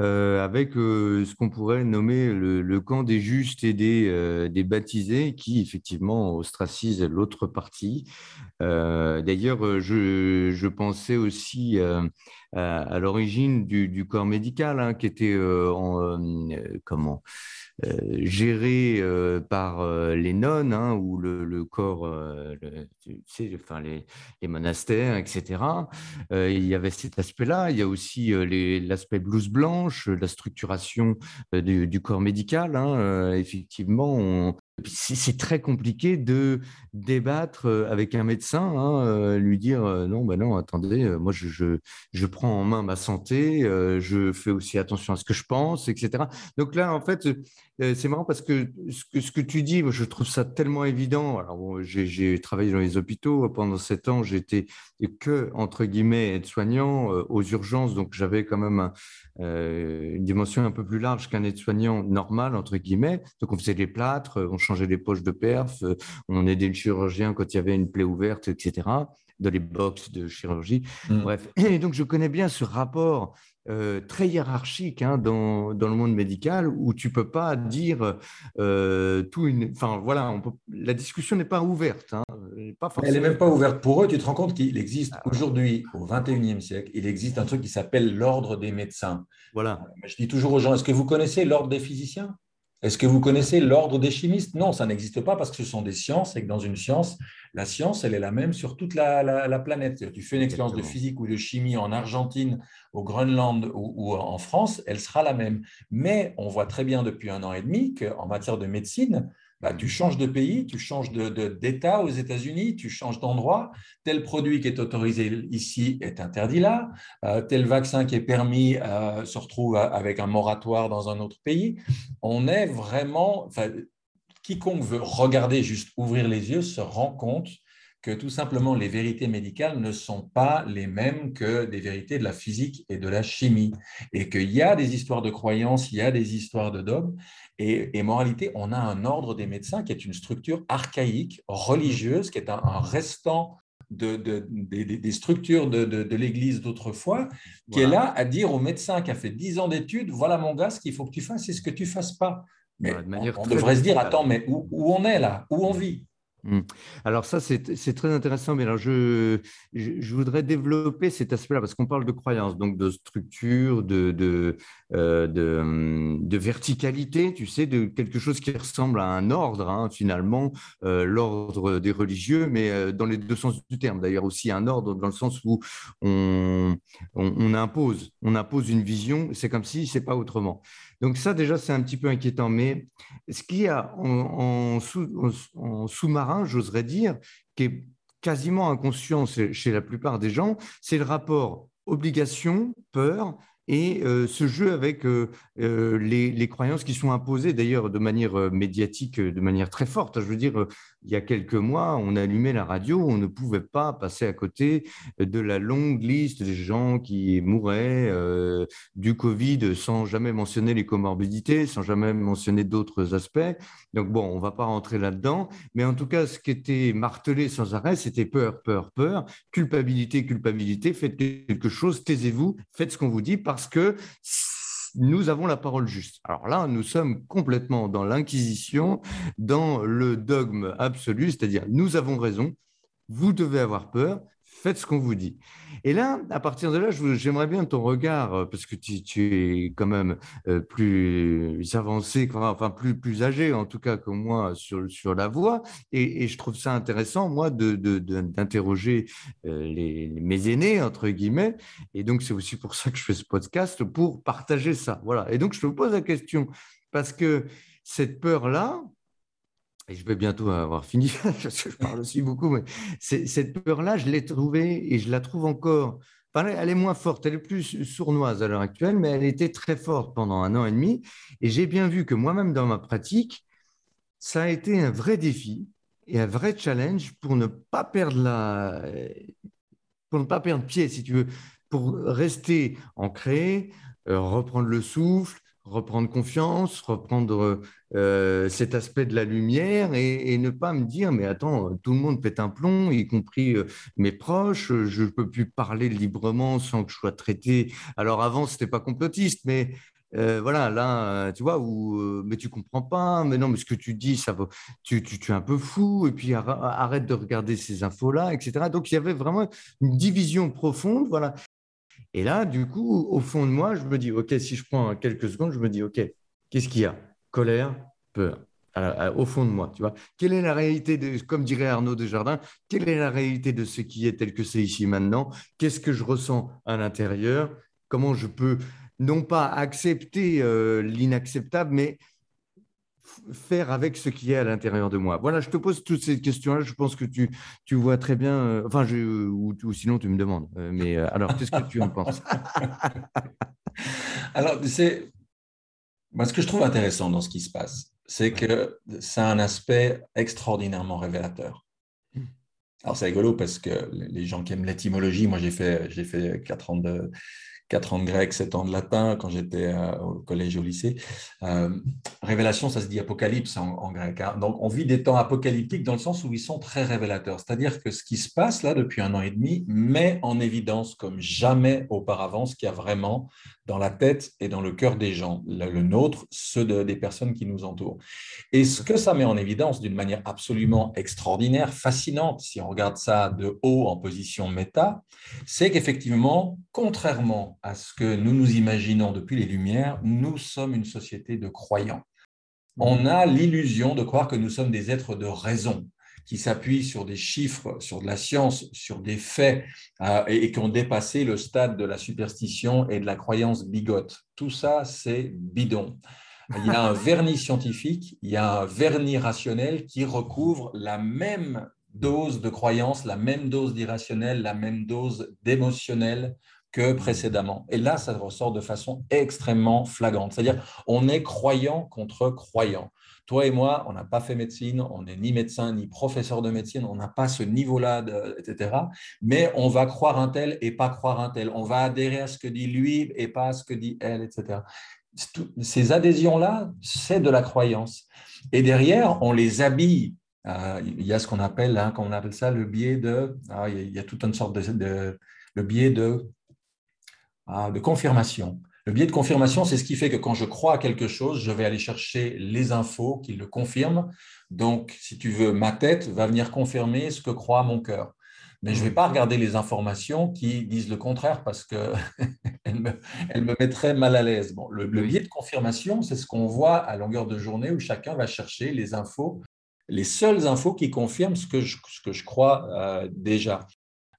euh, avec euh, ce qu'on pourrait nommer le, camp des justes et des, baptisés qui, effectivement, ostracisent l'autre partie. D'ailleurs, je, pensais aussi à, l'origine du, corps médical qui était en, comment géré euh, par euh, les nonnes hein, ou le, corps, tu sais, enfin les, monastères, etc. il y avait cet aspect-là. Il y a aussi l'aspect blouse blanche, la structuration du, corps médical. Hein. effectivement, c'est très compliqué de débattre euh, avec un médecin, hein, euh, lui dire non, ben non, attendez, moi je, je, prends en main ma santé, je fais aussi attention à ce que je pense, etc. Donc là, en fait, c'est marrant parce que ce, que ce, que tu dis, je trouve ça tellement évident. Alors, j'ai travaillé dans les hôpitaux pendant sept ans, j'étais que, entre guillemets, aide-soignant aux urgences, donc j'avais quand même une dimension un peu plus large qu'un aide-soignant normal, entre guillemets. Donc on faisait des plâtres, on changeait les poches de perf, euh, on aidait le chirurgien quand il y avait une plaie ouverte, etc., dans les box de chirurgie. Mm. Bref, et donc je connais bien ce rapport euh, très hiérarchique hein, dans, dans, le monde médical où tu peux pas dire euh, tout une. Enfin voilà, on peut... la discussion n'est pas ouverte. Hein, pas Elle n'est même pas ouverte pour eux. Tu te rends compte qu'il existe ah. aujourd'hui, au 21e siècle, il existe un truc qui s'appelle l'ordre des médecins. Voilà. Je dis toujours aux gens est-ce que vous connaissez l'ordre des physiciens? Est-ce que vous connaissez l'ordre des chimistes? Non, ça n'existe pas parce que ce sont des sciences et que dans une science, la science, elle est la même sur toute la, planète. Tu fais une expérience de physique ou de chimie en Argentine, au Groenland ou, en France, elle sera la même. Mais on voit très bien depuis un an et demi qu'en matière de médecine, bah, tu changes de pays, tu changes d'État de, aux États-Unis, tu changes d'endroit. Tel produit qui est autorisé ici est interdit là. Euh, tel vaccin qui est permis euh, se retrouve avec un moratoire dans un autre pays. On est vraiment. Quiconque veut regarder, juste ouvrir les yeux, se rend compte que tout simplement les vérités médicales ne sont pas les mêmes que des vérités de la physique et de la chimie, et qu'il y a des histoires de croyances, il y a des histoires de dogmes, et, moralité, on a un ordre des médecins qui est une structure archaïque, religieuse, qui est un, restant de, des structures de, l'Église d'autrefois, qui est là à dire au médecin qui a fait 10 ans d'études, voilà mon gars, ce qu'il faut que tu fasses, c'est ce que tu ne fasses pas. Mais on, devrait se dire, attends, mais où, où on est là? Où on vit? Mmh. Alors ça, c'est très intéressant, mais alors je, je, voudrais développer cet aspect-là, parce qu'on parle de croyance, donc de structure, de, de, euh, de, de, verticalité, tu sais, de quelque chose qui ressemble à un ordre, hein, finalement, euh, l'ordre des religieux, mais euh, dans les deux sens du terme, d'ailleurs aussi un ordre dans le sens où on, on, impose, on impose une vision, c'est comme si c'est pas autrement. Donc ça, déjà, c'est un petit peu inquiétant. Mais ce qu'il y a en, sous-marin, j'oserais dire, qui est quasiment inconscient chez la plupart des gens, c'est le rapport obligation, peur et euh, ce jeu avec euh, euh, les, croyances qui sont imposées d'ailleurs de manière médiatique, de manière très forte. Je veux dire, il y a quelques mois, on allumait la radio, on ne pouvait pas passer à côté de la longue liste des gens qui mouraient du Covid sans jamais mentionner les comorbidités, sans jamais mentionner d'autres aspects. Donc bon, on ne va pas rentrer là-dedans, mais en tout cas, ce qui était martelé sans arrêt, c'était peur, peur, peur, culpabilité, culpabilité, faites quelque chose, taisez-vous, faites ce qu'on vous dit parce que nous avons la parole juste. Alors là, nous sommes complètement dans l'inquisition, dans le dogme absolu, c'est-à-dire nous avons raison, vous devez avoir peur, faites ce qu'on vous dit. Et là, à partir de là, j'aimerais bien ton regard, euh, parce que tu, es quand même euh, plus avancé, enfin plus, plus âgé en tout cas que moi sur, sur la voie, et, je trouve ça intéressant, moi, d'interroger de, euh, les, mes aînés, entre guillemets, et donc c'est aussi pour ça que je fais ce podcast, pour partager ça. Voilà. Et donc je te pose la question, parce que cette peur-là, et je vais bientôt avoir fini, parce que je parle aussi beaucoup, mais cette peur-là, je l'ai trouvée et je la trouve encore. elle est moins forte, elle est plus sournoise à l'heure actuelle, mais elle était très forte pendant un an et demi. Et j'ai bien vu que moi-même, dans ma pratique, ça a été un vrai défi et un vrai challenge pour ne pas perdre la, pour ne pas perdre pied, si tu veux, pour rester ancré, euh, reprendre le souffle, reprendre confiance, reprendre euh, cet aspect de la lumière et, ne pas me dire mais attends, tout le monde pète un plomb, y compris euh, mes proches, je ne peux plus parler librement sans que je sois traité. Alors avant, ce n'était pas complotiste, mais euh, voilà, là, tu vois, où, mais tu comprends pas, mais non, mais ce que tu dis, ça va, tu, tu, tu es un peu fou, et puis arrête de regarder ces infos-là, etc. Donc, il y avait vraiment une division profonde, voilà. Et là, du coup, au fond de moi, je me dis, OK, si je prends quelques secondes, je me dis, OK, qu'est-ce qu'il y a? Colère, peur. au fond de moi, tu vois. Quelle est la réalité de, comme dirait Arnaud Desjardins, quelle est la réalité de ce qui est tel que c'est ici maintenant? Qu'est-ce que je ressens à l'intérieur? Comment je peux non pas accepter euh, l'inacceptable, mais faire avec ce qui est à l'intérieur de moi Voilà, je te pose toutes ces questions-là. Je pense que tu, tu vois très bien. euh, enfin, je, ou, ou sinon, tu me demandes. Euh, mais euh, alors, qu'est-ce que tu en penses? Alors, c'est ce que je trouve intéressant dans ce qui se passe, c'est que ça a un aspect extraordinairement révélateur. Hmm. Alors, c'est rigolo parce que les gens qui aiment l'étymologie, moi, j'ai fait, j'ai fait 4 ans de, 4 ans de grec, 7 ans de latin quand j'étais euh, au collège et au lycée. Euh, révélation, ça se dit apocalypse en, grec. hein. Donc, on vit des temps apocalyptiques dans le sens où ils sont très révélateurs. C'est-à-dire que ce qui se passe là depuis un an et demi met en évidence comme jamais auparavant ce qu'il y a vraiment dans la tête et dans le cœur des gens, le, le nôtre, ceux de- des personnes qui nous entourent. Et ce que ça met en évidence d'une manière absolument extraordinaire, fascinante, si on regarde ça de haut en position méta, c'est qu'effectivement, contrairement à ce que nous nous imaginons depuis les Lumières, nous sommes une société de croyants. On a l'illusion de croire que nous sommes des êtres de raison qui s'appuient sur des chiffres, sur de la science, sur des faits, euh, et, et qui ont dépassé le stade de la superstition et de la croyance bigote. Tout ça, c'est bidon. Il y a un vernis scientifique, il y a un vernis rationnel qui recouvre la même dose de croyance, la même dose d'irrationnel, la même dose d'émotionnel que précédemment. Et là, ça ressort de façon extrêmement flagrante. C'est-à-dire, on est croyant contre croyant. Toi et moi, on n'a pas fait médecine, on n'est ni médecin ni professeur de médecine, on n'a pas ce niveau-là, etc. Mais on va croire un tel et pas croire un tel. On va adhérer à ce que dit lui et pas à ce que dit elle, etc. Ces adhésions-là, c'est de la croyance. Et derrière, on les habille. Euh, il y a ce qu'on appelle, hein, on appelle ça, le biais de. ah, il, y a, il y a toute une sorte de, de- le biais de, de confirmation. Le biais de confirmation, c'est ce qui fait que quand je crois à quelque chose, je vais aller chercher les infos qui le confirment. Donc, si tu veux, ma tête va venir confirmer ce que croit mon cœur. Mais je ne vais pas regarder les informations qui disent le contraire parce qu'elles me, elles me mettraient mal à l'aise. Bon, le, biais de confirmation, c'est ce qu'on voit à longueur de journée où chacun va chercher les infos, les seules infos qui confirment ce que je, ce que je crois euh, déjà.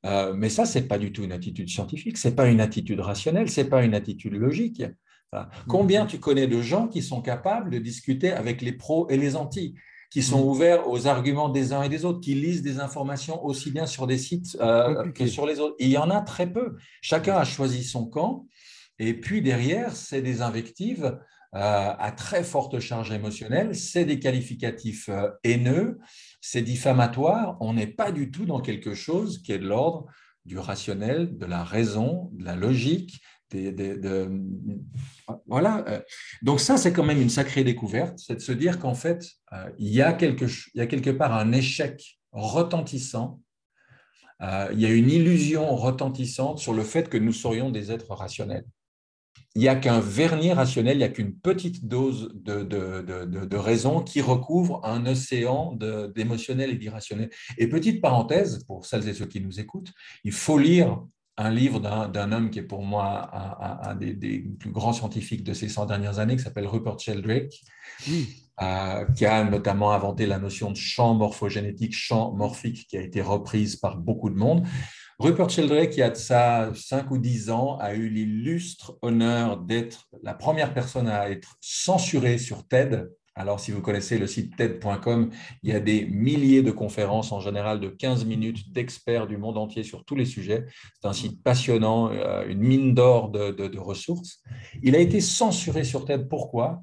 Euh, mais ça, ce n'est pas du tout une attitude scientifique, ce n'est pas une attitude rationnelle, ce n'est pas une attitude logique. Enfin, Combien tu connais de gens qui sont capables de discuter avec les pros et les antis, qui sont Mhm. ouverts aux arguments des uns et des autres, qui lisent des informations aussi bien sur des sites euh, que sur les autres. Et il y en a très peu. Chacun a choisi son camp. Et puis derrière, c'est des invectives euh, à très forte charge émotionnelle, c'est des qualificatifs euh, haineux, c'est diffamatoire. On n'est pas du tout dans quelque chose qui est de l'ordre du rationnel, de la raison, de la logique. Voilà. euh. Donc ça, c'est quand même une sacrée découverte, c'est de se dire qu'en fait, euh, il y, a quelque, ch- il y a quelque part un échec retentissant euh, il y a une illusion retentissante sur le fait que nous serions des êtres rationnels. Il n'y a qu'un vernis rationnel, il n'y a qu'une petite dose de, de, de, raison qui recouvre un océan d'émotionnel et d'irrationnel. Et petite parenthèse, pour celles et ceux qui nous écoutent, il faut lire un livre d'un homme qui est pour moi un, un- un des, des plus grands scientifiques de ces 100 dernières années, qui s'appelle Rupert Sheldrake, euh, qui a notamment inventé la notion de champ morphogénétique, champ morphique, qui a été reprise par beaucoup de monde. Rupert Sheldrake, qui a de ça 5 ou 10 ans, a eu l'illustre honneur d'être la première personne à être censurée sur TED. Alors, si vous connaissez le site TED.com, il y a des milliers de conférences, en général de 15 minutes, d'experts du monde entier sur tous les sujets. C'est un site passionnant, euh, une mine d'or de, ressources. Il a été censuré sur TED. Pourquoi?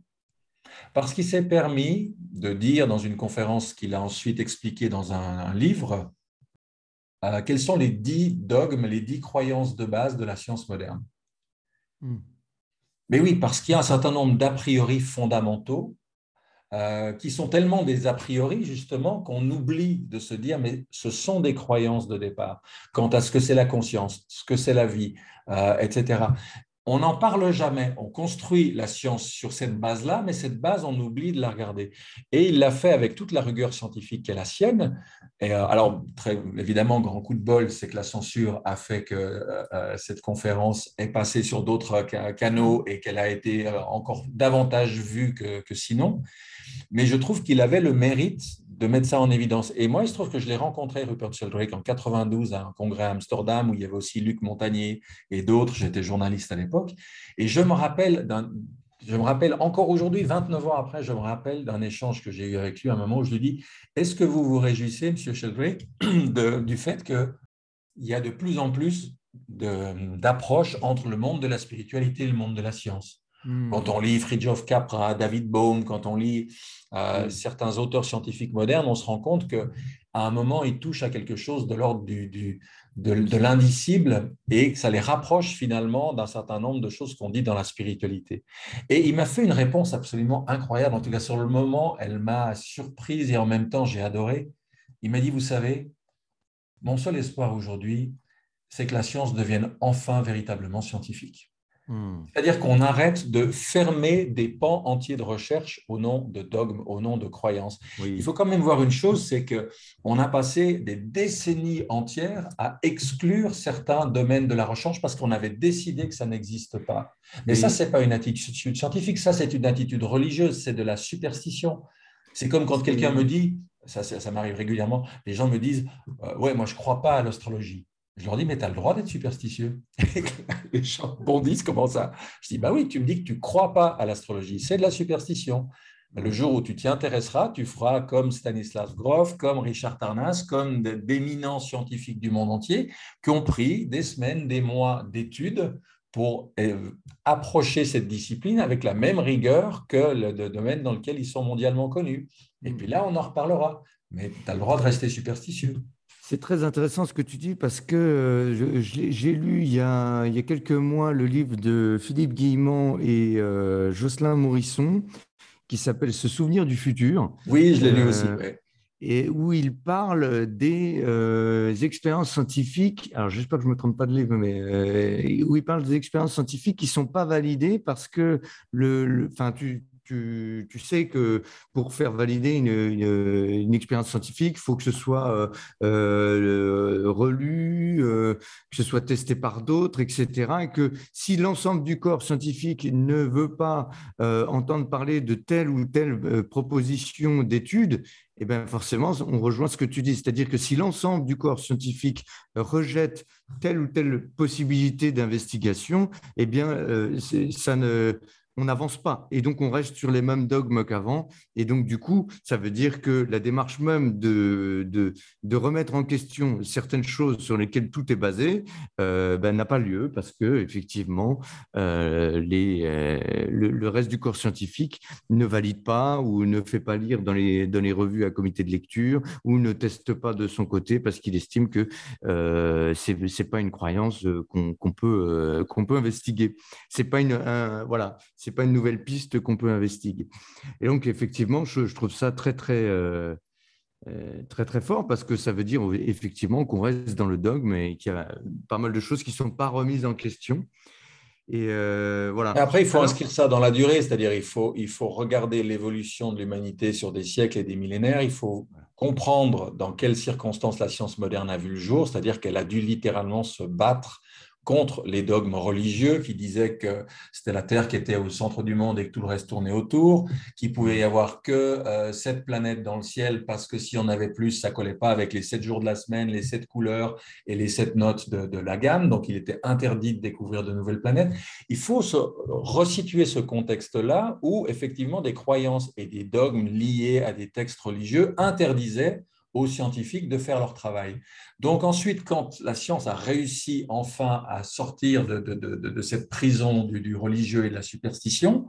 Parce qu'il s'est permis de dire dans une conférence qu'il a ensuite expliqué dans un livre euh, quels sont les dix dogmes, les dix croyances de base de la science moderne? Hmm. Mais oui, parce qu'il y a un certain nombre d'a priori fondamentaux euh, qui sont tellement des a priori justement qu'on oublie de se dire mais ce sont des croyances de départ quant à ce que c'est la conscience, ce que c'est la vie, euh, etc. On n'en parle jamais. On construit la science sur cette base-là, mais cette base, on oublie de la regarder. Et il l'a fait avec toute la rigueur scientifique qui est la sienne. Et euh, alors, très évidemment, grand coup de bol, c'est que la censure a fait que euh, cette conférence est passée sur d'autres ca- canaux et qu'elle a été euh, encore davantage vue que sinon. Mais je trouve qu'il avait le mérite de mettre ça en évidence. Et moi, il se trouve que je l'ai rencontré, Rupert Sheldrake, en 92 à un congrès à Amsterdam où il y avait aussi Luc Montagnier et d'autres. J'étais journaliste à l'époque. Et je me rappelle je me rappelle encore aujourd'hui, 29 ans après, je me rappelle d'un échange que j'ai eu avec lui à un moment où je lui dis Est-ce que vous vous réjouissez, Monsieur Sheldrake, du fait qu'il y a de plus en plus d'approches entre le monde de la spiritualité et le monde de la science? Hmm. Quand on lit Fridtjof Capra, David Bohm, quand on lit euh, hmm. certains auteurs scientifiques modernes, on se rend compte qu'à un moment, ils touchent à quelque chose de l'ordre du, de, l'indicible et ça les rapproche finalement d'un certain nombre de choses qu'on dit dans la spiritualité. Et il m'a fait une réponse absolument incroyable, en tout cas sur le moment, elle m'a surprise et en même temps j'ai adoré. Il m'a dit, vous savez, mon seul espoir aujourd'hui, c'est que la science devienne enfin véritablement scientifique. Hmm. C'est-à-dire qu'on arrête de fermer des pans entiers de recherche au nom de dogmes, au nom de croyances. Il faut quand même voir une chose, c'est qu'on a passé des décennies entières à exclure certains domaines de la recherche parce qu'on avait décidé que ça n'existe pas. Mais ça, ce n'est pas une attitude scientifique, ça, c'est une attitude religieuse, c'est de la superstition. C'est comme quand quelqu'un me dit, ça, ça, m'arrive régulièrement, les gens me disent, euh, ouais, moi, je ne crois pas à l'astrologie. Je leur dis, mais tu as le droit d'être superstitieux. les gens bondissent, comment ça Je dis, bah oui, tu me dis que tu ne crois pas à l'astrologie, c'est de la superstition. Le jour où tu t'y intéresseras, tu feras comme Stanislas Grof, comme Richard Tarnas, comme d'éminents scientifiques du monde entier qui ont pris des semaines, des mois d'études pour euh, approcher cette discipline avec la même rigueur que le domaine dans lequel ils sont mondialement connus. Et puis là, on en reparlera. Mais tu as le droit de rester superstitieux. C'est très intéressant ce que tu dis parce que euh, j'ai lu il y, a, il y, a, quelques mois le livre de Philippe Guillemont et euh, Jocelyn Morisson qui s'appelle Se souvenir du futur. Oui, je l'ai lu aussi. Euh, et où il parle des expériences scientifiques. Alors, j'espère que je ne me trompe pas de livre, mais où il parle des expériences scientifiques qui ne sont pas validées parce que le, le enfin, tu, sais que pour faire valider une, expérience scientifique, il faut que ce soit euh, euh, relu, euh, que ce soit testé par d'autres, etc. Et que si l'ensemble du corps scientifique ne veut pas entendre parler de telle ou telle proposition d'étude, eh bien forcément, on rejoint ce que tu dis. C'est-à-dire que si l'ensemble du corps scientifique rejette telle ou telle possibilité d'investigation, eh bien, ça ne, on n'avance pas. Et donc, on reste sur les mêmes dogmes qu'avant. Et donc, du coup, ça veut dire que la démarche même de, de, remettre en question certaines choses sur lesquelles tout est basé euh, ben, n'a pas lieu parce que, effectivement, euh, les, euh, le, reste du corps scientifique ne valide pas ou ne fait pas lire dans les, dans les revues à comité de lecture ou ne teste pas de son côté parce qu'il estime que ce n'est pas une croyance qu'on peut, qu'on peut investiguer. C'est pas une, voilà, n'est pas une nouvelle piste qu'on peut investiguer. Et donc, effectivement, je, trouve ça très, très, euh, euh, très, très fort parce que ça veut dire effectivement qu'on reste dans le dogme et qu'il y a pas mal de choses qui ne sont pas remises en question. Et euh, voilà. après, il faut inscrire ça dans la durée, c'est-à-dire il faut, il faut regarder l'évolution de l'humanité sur des siècles et des millénaires. Il faut comprendre dans quelles circonstances la science moderne a vu le jour, c'est-à-dire qu'elle a dû littéralement se battre contre les dogmes religieux qui disaient que c'était la Terre qui était au centre du monde et que tout le reste tournait autour, qu'il pouvait y avoir que euh, sept planètes dans le ciel parce que si on avait plus, ça collait pas avec les sept jours de la semaine, les sept couleurs et les sept notes de, la gamme. Donc, il était interdit de découvrir de nouvelles planètes. Il faut se resituer ce contexte-là où effectivement des croyances et des dogmes liés à des textes religieux interdisaient aux scientifiques de faire leur travail. Donc ensuite, quand la science a réussi enfin à sortir de, cette prison du, religieux et de la superstition,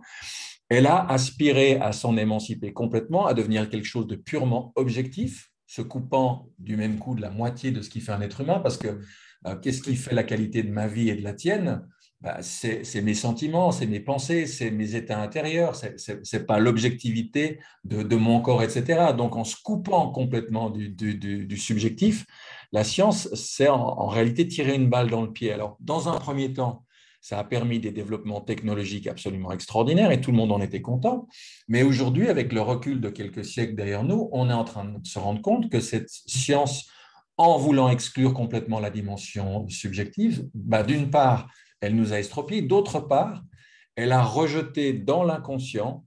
elle a aspiré à s'en émanciper complètement, à devenir quelque chose de purement objectif, se coupant du même coup de la moitié de ce qui fait un être humain, parce que euh, qu'est-ce qui fait la qualité de ma vie et de la tienne? Bah, c'est mes sentiments, c'est mes pensées, c'est mes états intérieurs, ce n'est pas l'objectivité de, mon corps, etc. Donc, en se coupant complètement du, subjectif, la science, c'est en, réalité tirer une balle dans le pied. Alors, dans un premier temps, ça a permis des développements technologiques absolument extraordinaires et tout le monde en était content. Mais aujourd'hui, avec le recul de quelques siècles derrière nous, on est en train de se rendre compte que cette science, en voulant exclure complètement la dimension subjective, bah, d'une part, elle nous a estropiés. D'autre part, elle a rejeté dans l'inconscient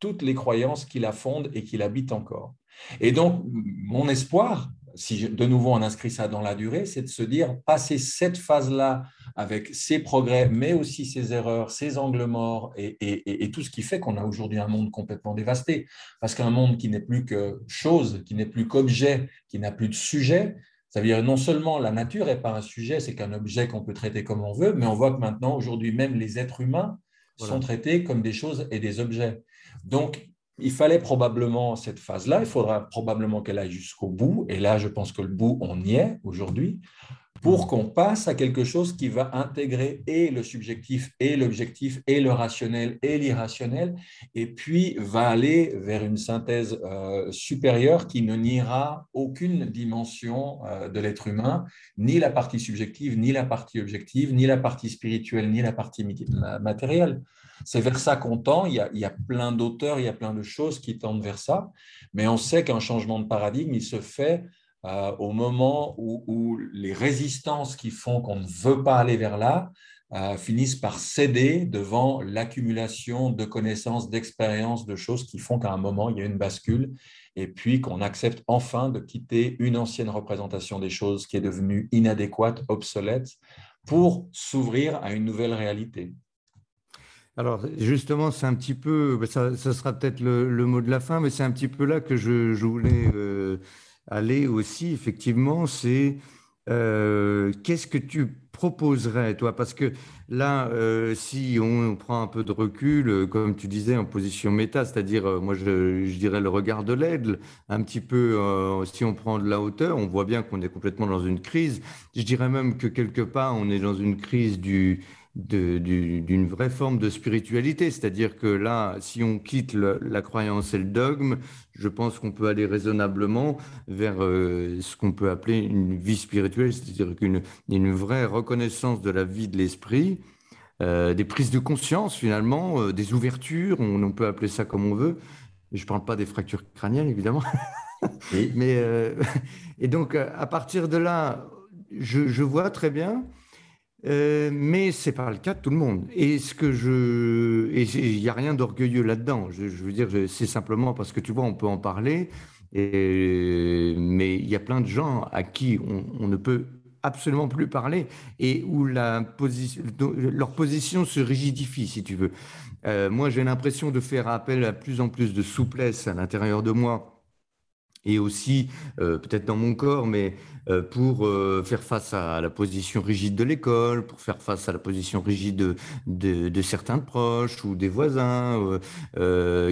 toutes les croyances qui la fondent et qui l'habitent encore. Et donc, mon espoir, si de nouveau on inscrit ça dans la durée, c'est de se dire, passer cette phase-là avec ses progrès, mais aussi ses erreurs, ses angles morts et, tout ce qui fait qu'on a aujourd'hui un monde complètement dévasté. Parce qu'un monde qui n'est plus que chose, qui n'est plus qu'objet, qui n'a plus de sujet, ça veut dire non seulement la nature n'est pas un sujet, c'est qu'un objet qu'on peut traiter comme on veut, mais on voit que maintenant, aujourd'hui, même les êtres humains sont traités comme des choses et des objets. Donc, il fallait probablement cette phase-là, il faudra probablement qu'elle aille jusqu'au bout, et là, je pense que le bout, on y est aujourd'hui, pour qu'on passe à quelque chose qui va intégrer et le subjectif et l'objectif et le rationnel et l'irrationnel, et puis va aller vers une synthèse euh, supérieure qui ne niera aucune dimension euh, de l'être humain, ni la partie subjective, ni la partie objective, ni la partie spirituelle, ni la partie matérielle. C'est vers ça qu'on tend. Il y, a, il y a plein d'auteurs, il y a plein de choses qui tendent vers ça, mais on sait qu'un changement de paradigme, il se fait euh, au moment où, les résistances qui font qu'on ne veut pas aller vers là euh, finissent par céder devant l'accumulation de connaissances, d'expériences, de choses qui font qu'à un moment, il y a une bascule et puis qu'on accepte enfin de quitter une ancienne représentation des choses qui est devenue inadéquate, obsolète, pour s'ouvrir à une nouvelle réalité. Alors justement, c'est un petit peu, ça, sera peut-être le, mot de la fin, mais c'est un petit peu là que je, voulais euh, aller aussi, effectivement, c'est euh, qu'est-ce que tu proposerais, toi? Parce que là, euh, si on prend un peu de recul, euh, comme tu disais, en position méta, c'est-à-dire, moi, je, dirais le regard de l'aigle, un petit peu, si on prend de la hauteur, on voit bien qu'on est complètement dans une crise. Je dirais même que quelque part, on est dans une crise du, d'une vraie forme de spiritualité. C'est-à-dire que là, si on quitte la croyance et le dogme, je pense qu'on peut aller raisonnablement vers euh, ce qu'on peut appeler une vie spirituelle, c'est-à-dire qu'une une vraie reconnaissance de la vie de l'esprit, euh, des prises de conscience finalement, euh, des ouvertures, on, peut appeler ça comme on veut. Je ne parle pas des fractures crâniennes, évidemment. Mais, et donc, à partir de là, je, je vois très bien euh, mais c'est pas le cas de tout le monde. Et ce que je, il n'y a rien d'orgueilleux là-dedans. Je, veux dire, c'est simplement parce que tu vois, on peut en parler, mais il y a plein de gens à qui on, ne peut absolument plus parler et où la leur position se rigidifie, si tu veux. Euh, moi, j'ai l'impression de faire appel à plus en plus de souplesse à l'intérieur de moi et aussi euh, peut-être dans mon corps, mais euh, pour euh, faire face à la position rigide de l'école, pour faire face à la position rigide de, certains proches ou des voisins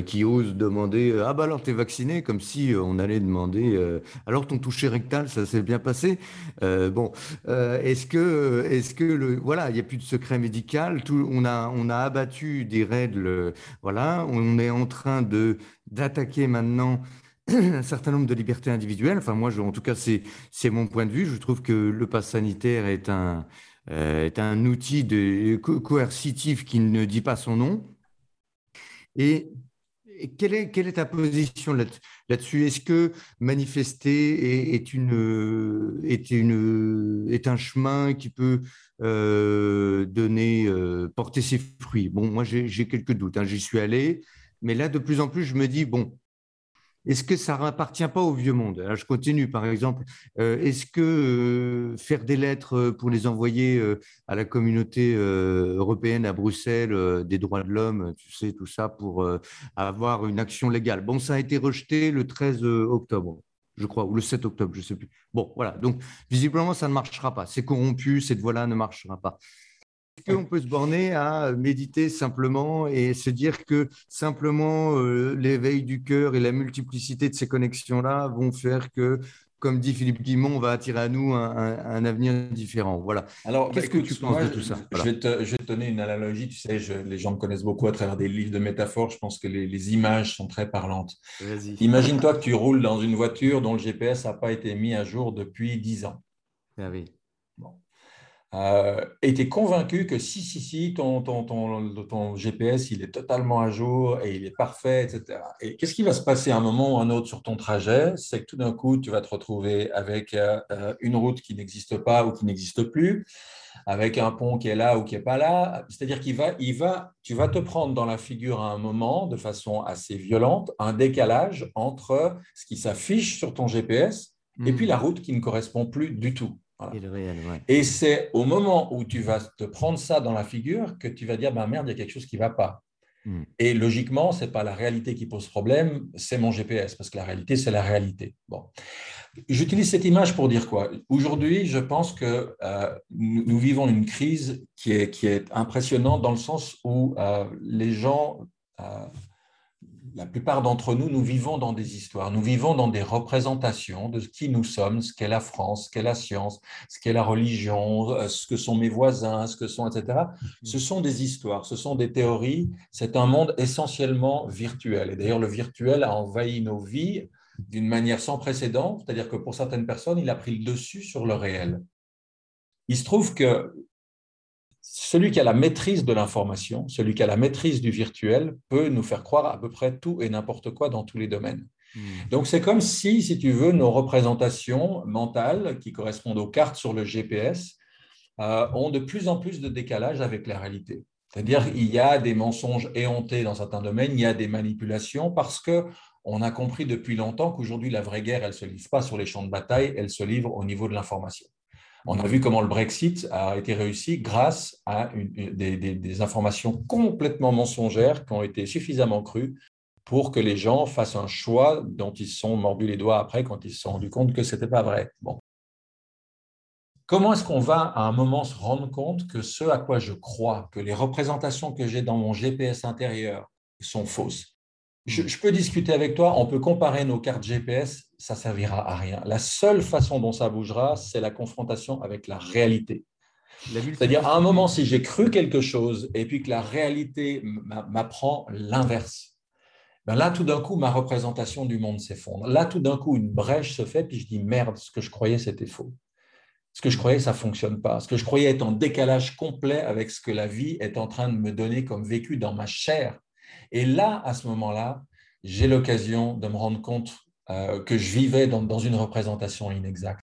qui osent demander Ah, bah alors, t'es vacciné? Comme si on allait demander Alors, ton toucher rectal, ça s'est bien passé? Bon, est-ce que, est-ce que le, voilà, il n'y a plus de secret médical tout, on, a, on a abattu des règles, voilà, on est en train de d'attaquer maintenant un certain nombre de libertés individuelles. Enfin, moi, en tout cas, c'est mon point de vue. Je trouve que le pass sanitaire est un, euh, est un outil coercitif qui ne dit pas son nom. Et, quelle, est, quelle est ta position là-dessus? Est-ce que manifester est, une, est, une, est un chemin qui peut euh, donner, euh, porter ses fruits? Bon, moi, j'ai quelques doutes. Hein. J'y suis allé. Mais là, de plus en plus, je me dis, bon, est-ce que ça n'appartient pas au vieux monde? Je continue, par exemple. Euh, est-ce que euh, faire des lettres euh, pour les envoyer à la communauté européenne à Bruxelles des droits de l'homme, tu sais, tout ça, pour avoir une action légale? Bon, ça a été rejeté le 13 octobre je crois, ou le 7 octobre, je ne sais plus. Bon, voilà. Donc, visiblement, ça ne marchera pas. C'est corrompu, cette voie-là ne marchera pas. Est-ce qu'on peut se borner à méditer simplement et se dire que simplement euh, l'éveil du cœur et la multiplicité de ces connexions-là vont faire que, comme dit Philippe Guimont, on va attirer à nous un, avenir différent Voilà. Alors, qu'est-ce que tu penses de tout ça? Je, vais te, donner une analogie. Tu sais, les gens me connaissent beaucoup à travers des livres de métaphores. Je pense que les, images sont très parlantes. Imagine-toi que tu roules dans une voiture dont le GPS n'a pas été mis à jour depuis 10 ans. Ah oui euh, était convaincu que si, si, si, ton, ton, ton, GPS, il est totalement à jour et il est parfait, etc. Et qu'est-ce qui va se passer à un moment ou à un autre sur ton trajet? C'est que tout d'un coup, tu vas te retrouver avec euh, une route qui n'existe pas ou qui n'existe plus, avec un pont qui est là ou qui n'est pas là. C'est-à-dire qu'il va, il va, tu vas te prendre dans la figure à un moment, de façon assez violente, un décalage entre ce qui s'affiche sur ton GPS et puis la route qui ne correspond plus du tout. Voilà. Et ouais. C'est au moment où tu vas te prendre ça dans la figure que tu vas dire, bah merde, il y a quelque chose qui ne va pas. Mm. Et logiquement, ce n'est pas la réalité qui pose problème, c'est mon GPS, parce que la réalité, c'est la réalité. Bon. J'utilise cette image pour dire quoi? Aujourd'hui, je pense que euh, nous, nous vivons une crise qui est, qui est impressionnante dans le sens où euh, les gens, euh, la plupart d'entre nous, nous vivons dans des histoires, nous vivons dans des représentations de qui nous sommes, ce qu'est la France, ce qu'est la science, ce qu'est la religion, euh, ce que sont mes voisins, ce que sont, etc. Ce sont des histoires, ce sont des théories, c'est un monde essentiellement virtuel. Et d'ailleurs, le virtuel a envahi nos vies d'une manière sans précédent, c'est-à-dire que pour certaines personnes, il a pris le dessus sur le réel. Il se trouve que celui qui a la maîtrise de l'information, celui qui a la maîtrise du virtuel, peut nous faire croire à peu près tout et n'importe quoi dans tous les domaines. Mm. Donc c'est comme si, si tu veux, nos représentations mentales qui correspondent aux cartes sur le GPS euh, ont de plus en plus de décalage avec la réalité. C'est-à-dire il y a des mensonges éhontés dans certains domaines, il y a des manipulations parce que on a compris depuis longtemps qu'aujourd'hui la vraie guerre, elle se livre pas sur les champs de bataille, elle se livre au niveau de l'information. On a vu comment le Brexit a été réussi grâce à des, informations complètement mensongères qui ont été suffisamment crues pour que les gens fassent un choix dont ils se sont mordus les doigts après quand ils se sont rendus compte que ce n'était pas vrai. Comment est-ce qu'on va à un moment se rendre compte que ce à quoi je crois, que les représentations que j'ai dans mon GPS intérieur sont fausses? Je, je peux discuter avec toi, on peut comparer nos cartes GPS, ça servira à rien. La seule façon dont ça bougera, c'est la confrontation avec la réalité. C'est-à-dire, à un moment, si j'ai cru quelque chose et puis que la réalité m'a- m'apprend l'inverse, ben là, tout d'un coup, ma représentation du monde s'effondre. Là, tout d'un coup, une brèche se fait, puis je dis merde, ce que je croyais, c'était faux. Ce que je croyais, ça ne fonctionne pas. Ce que je croyais est en décalage complet avec ce que la vie est en train de me donner comme vécu dans ma chair. Et là, à ce moment-là, j'ai l'occasion de me rendre compte euh, que je vivais dans, une représentation inexacte.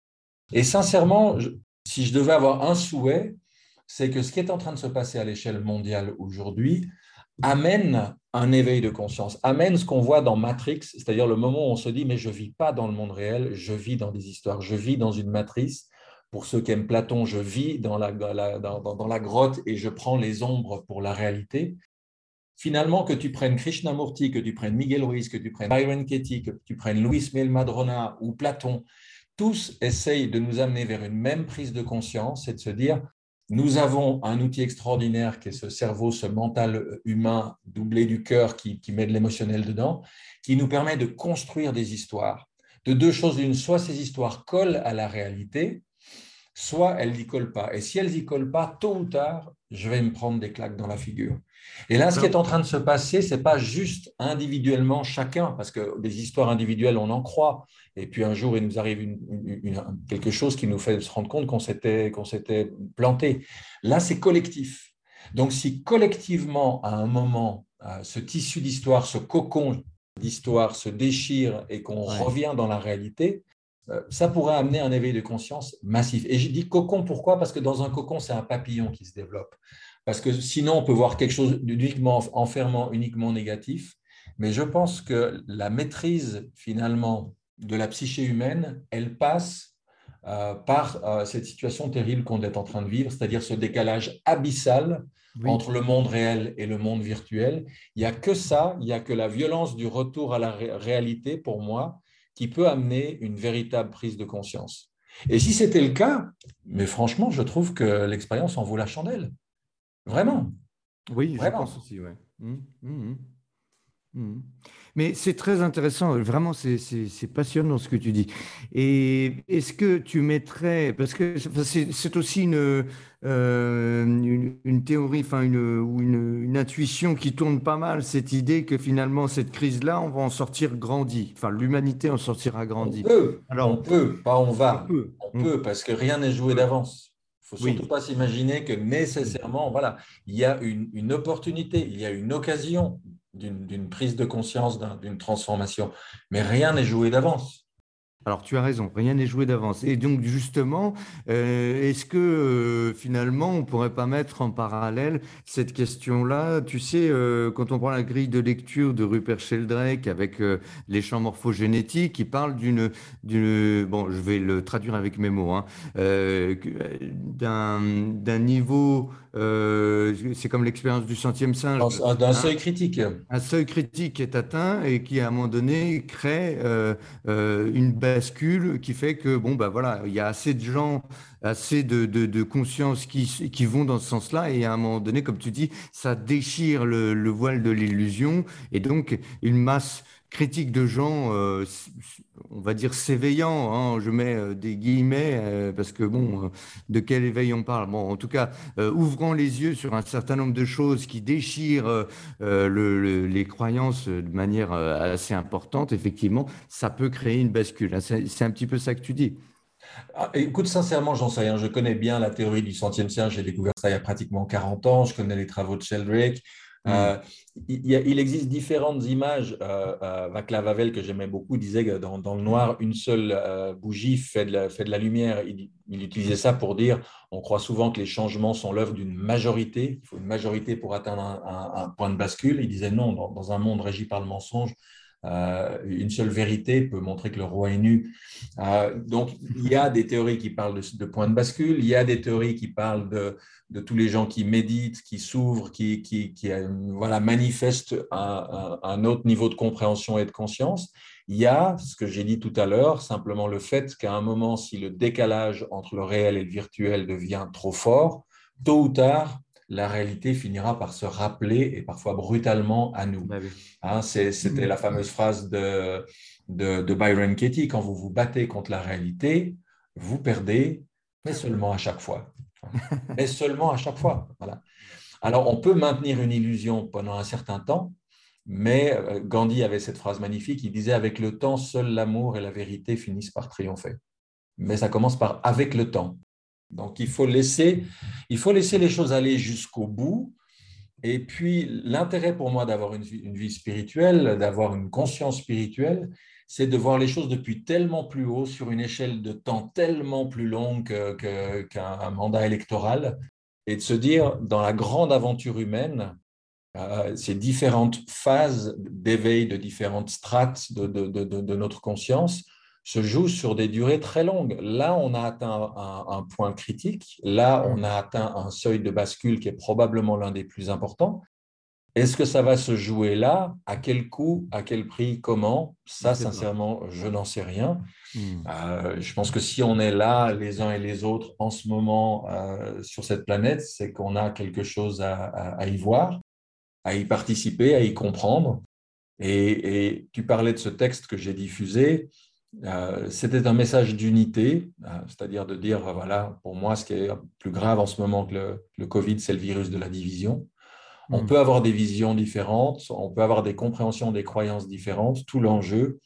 Et sincèrement, si je devais avoir un souhait, c'est que ce qui est en train de se passer à l'échelle mondiale aujourd'hui amène un éveil de conscience, amène ce qu'on voit dans Matrix, c'est-à-dire le moment où on se dit mais je ne vis pas dans le monde réel, je vis dans des histoires, je vis dans une matrice. Pour ceux qui aiment Platon, je vis dans la grotte et je prends les ombres pour la réalité. Finalement, que tu prennes Krishnamurti, que tu prennes Miguel Ruiz, que tu prennes Byron Katie, que tu prennes Luis Mel Madrona ou Platon, tous essayent de nous amener vers une même prise de conscience et de se dire nous avons un outil extraordinaire qui est ce cerveau, ce mental humain doublé du cœur qui, met de l'émotionnel dedans, qui nous permet de construire des histoires. De deux choses l'une, soit ces histoires collent à la réalité, soit elles n'y collent pas. Et si elles n'y collent pas, tôt ou tard, je vais me prendre des claques dans la figure. Et là, ce qui est en train de se passer, c'est pas juste individuellement chacun, parce que des histoires individuelles, on en croit. Et puis un jour, il nous arrive une- une- une- quelque chose qui nous fait se rendre compte qu'on s'était planté. Là, c'est collectif. Donc, si collectivement, à un moment, euh, ce tissu d'histoire, ce cocon d'histoire se déchire et qu'on Ouais. revient dans la réalité, euh, ça pourrait amener un éveil de conscience massif. Et je dis cocon, pourquoi? Parce que dans un cocon, c'est un papillon qui se développe. Parce que sinon, on peut voir quelque chose d'uniquement enfermant, uniquement négatif. Mais je pense que la maîtrise, finalement, de la psyché humaine, elle passe euh, par euh, cette situation terrible qu'on est en train de vivre, c'est-à-dire ce décalage abyssal Oui. entre le monde réel et le monde virtuel. Il n'y a que ça, il n'y a que la violence du retour à la ré- réalité, pour moi, qui peut amener une véritable prise de conscience. Et si c'était le cas, mais franchement, je trouve que l'expérience en vaut la chandelle. Vraiment. Oui, je Vraiment. pense aussi, ouais. Mhm, mhm, mhm. Mais c'est très intéressant, vraiment, c'est- passionnant ce que tu dis. Et est-ce que tu mettrais, parce que c'est aussi une, euh, une, une théorie, enfin une, ou une, une intuition qui tourne pas mal, cette idée que finalement, cette crise-là, on va en sortir grandi. Enfin, l'humanité en sortira On grandi. peut, Alors, on peut, pas on va. On peut. On peut, parce que rien n'est joué d'avance. Il faut Oui. surtout pas s'imaginer que nécessairement, voilà, il y a une, une opportunité, il y a une occasion d'une prise de conscience, d'un- d'une transformation. Mais rien n'est joué d'avance. Alors tu as raison, rien n'est joué d'avance. Et donc justement, euh, est-ce que euh, finalement on pourrait pas mettre en parallèle cette question-là? Tu sais, euh, quand on prend la grille de lecture de Rupert Sheldrake avec les champs morphogénétiques, il parle d'une, bon, je vais le traduire avec mes mots, hein, d'un, d'un niveau c'est comme l'expérience du centième singe. D'un seuil critique. Un seuil critique est atteint et qui, à un moment donné, crée euh, euh, une bascule qui fait que, bon, bah voilà, il y a assez de gens, assez de, de, conscience qui, qui, vont dans ce sens-là et à un moment donné, comme tu dis, ça déchire le, le voile de l'illusion et donc une masse critique de gens, euh, on va dire s'éveillant, hein, je mets euh, des guillemets, euh, parce que bon, de quel éveil on parle Bon, en tout cas, ouvrant les yeux sur un certain nombre de choses qui déchirent les croyances de manière assez importante, effectivement, ça peut créer une bascule. Hein. C'est un petit peu ça que tu dis. Ah, écoute, sincèrement, j'en sais rien. Je connais bien la théorie du centième siècle. J'ai découvert ça il y a pratiquement 40 ans. Je connais les travaux de Sheldrake. Mm. Euh, il, existe différentes images. Euh, euh, Vaclav Havel, que j'aimais beaucoup, disait que dans, le noir, une seule bougie fait de, la, fait de la lumière. Il, utilisait ça pour dire on croit souvent que les changements sont l'œuvre d'une majorité. Il faut une majorité pour atteindre un, point de bascule. Il disait non, dans, un monde régi par le mensonge, une seule vérité peut montrer que le roi est nu. Euh, donc, il y a des théories qui parlent de, points de bascule, il y a des théories qui parlent de, tous les gens qui méditent, qui s'ouvrent, qui, euh, voilà, manifestent un, autre niveau de compréhension et de conscience. Il y a, ce que j'ai dit tout à l'heure, simplement le fait qu'à un moment, si le décalage entre le réel et le virtuel devient trop fort, tôt ou tard, la réalité finira par se rappeler et parfois brutalement à nous. Bah hein, c'était la fameuse phrase de, de, Byron Katie, quand vous vous battez contre la réalité, vous perdez, mais seulement à chaque fois. mais seulement à chaque fois. Voilà. Alors, on peut maintenir une illusion pendant un certain temps, mais euh, Gandhi avait cette phrase magnifique, il disait, avec le temps, seul l'amour et la vérité finissent par triompher. Mais ça commence par avec le temps. Donc, il faut laisser, il faut laisser les choses aller jusqu'au bout. Et puis, l'intérêt pour moi d'avoir une, vie spirituelle, d'avoir une conscience spirituelle, c'est de voir les choses depuis tellement plus haut, sur une échelle de temps tellement plus longue qu'un mandat électoral, et de se dire, dans la grande aventure humaine, euh, ces différentes phases d'éveil de différentes strates de notre conscience, se joue sur des durées très longues. Là, on a atteint un, point critique. Là, on a atteint un seuil de bascule qui est probablement l'un des plus importants. Est-ce que ça va se jouer là? À quel coût? À quel prix? Comment? Ça, sincèrement, je n'en sais rien. Hmm. Euh, je pense que si on est là, les uns et les autres, en ce moment, euh, sur cette planète, c'est qu'on a quelque chose à, y voir, à y participer, à y comprendre. et tu parlais de ce texte que j'ai diffusé. Euh, c'était un message d'unité, euh, c'est-à-dire de dire, voilà, pour moi, ce qui est plus grave en ce moment que le, Covid, c'est le virus de la division. On hmm. peut avoir des visions différentes, on peut avoir des compréhensions, des croyances différentes. Tout l'enjeu,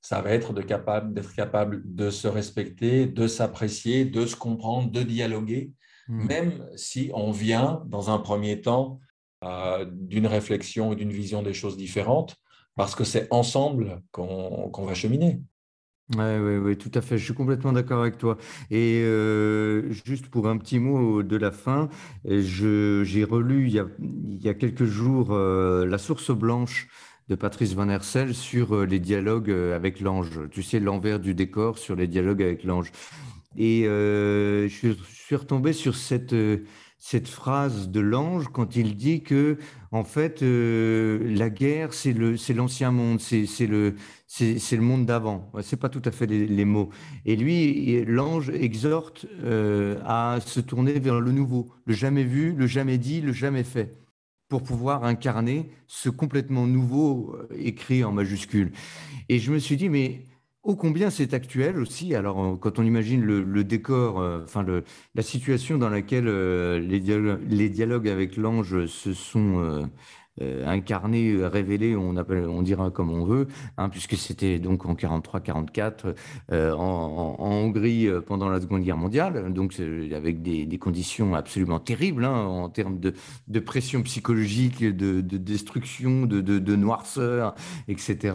ça va être d'être capable, capable de se respecter, de s'apprécier, de se comprendre, de dialoguer, hmm. même si on vient, dans un premier temps, euh, d'une réflexion et d'une vision des choses différentes, parce que c'est ensemble qu'on va cheminer. Oui, oui, tout à fait. Je suis complètement d'accord avec toi. Et juste pour un petit mot de la fin, j'ai relu il y, a, il y a quelques jours La source blanche de Patrice Van Hersel sur les dialogues avec l'ange. Tu sais, l'envers du décor sur les dialogues avec l'ange. Et je suis retombé sur cette cette phrase de l'ange quand il dit que en fait la guerre c'est l'ancien monde c'est le c'est le monde d'avant. C'est pas tout à fait les, mots. Et lui l'ange exhorte euh, à se tourner vers le nouveau. Le jamais vu le jamais dit le jamais fait. Pour pouvoir incarner ce complètement nouveau euh, écrit en majuscule. Et je me suis dit mais Ô combien c'est actuel aussi. Alors, euh, quand on imagine le, décor, enfin la situation dans laquelle les, dialogues, avec l'ange se sont incarnés, révélés, on, appelle, on dira comme on veut, hein, puisque c'était donc en 43-44 en, Hongrie pendant la Seconde Guerre mondiale, donc avec des, conditions absolument terribles hein, en termes de, pression psychologique, de, destruction, de, de noirceur, etc.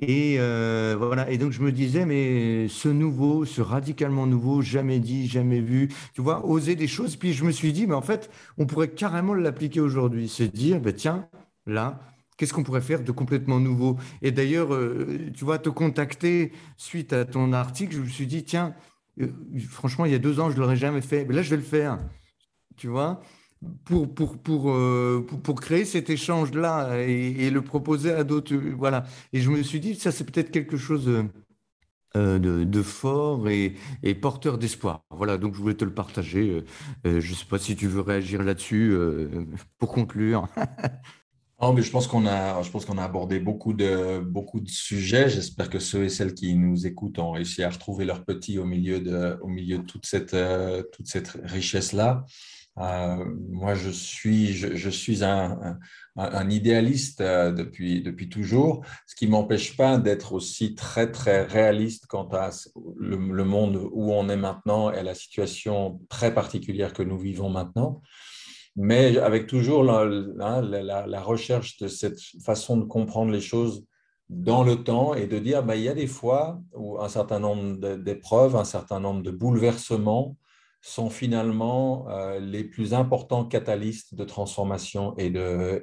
Et euh, voilà. Et donc je me disais, mais ce nouveau, ce radicalement nouveau, jamais dit, jamais vu, tu vois, oser des choses. Puis je me suis dit, mais en fait, on pourrait carrément l'appliquer aujourd'hui, se dire, ben tiens, là, qu'est-ce qu'on pourrait faire de complètement nouveau? Et d'ailleurs, euh, tu vois, te contacter suite à ton article, je me suis dit, tiens, euh, franchement, il y a deux ans, je ne l'aurais jamais fait. Mais là, je vais le faire. Tu vois? Pour, pour, pour, euh, pour, créer cet échange-là et, le proposer à d'autres. Voilà. Et je me suis dit, ça, c'est peut-être quelque chose euh, de, de, fort et, porteur d'espoir. Voilà, donc je voulais te le partager. je ne sais pas si tu veux réagir là-dessus pour conclure. Oh, mais je pense qu'on a, je pense qu'on a abordé beaucoup de, beaucoup de sujets. J'espère que ceux et celles qui nous écoutent ont réussi à retrouver leur petit au milieu de, au milieu toute cette, euh, toute cette richesse-là. Euh, moi, je suis, je, suis un, idéaliste euh, depuis, depuis toujours, ce qui ne m'empêche pas d'être aussi très, très réaliste quant à le, monde où on est maintenant et la situation très particulière que nous vivons maintenant. Mais avec toujours la, la, recherche de cette façon de comprendre les choses dans le temps et de dire, bah, il y a des fois où un certain nombre d'épreuves, un certain nombre de bouleversements sont finalement euh, les plus importants catalystes de transformation et de,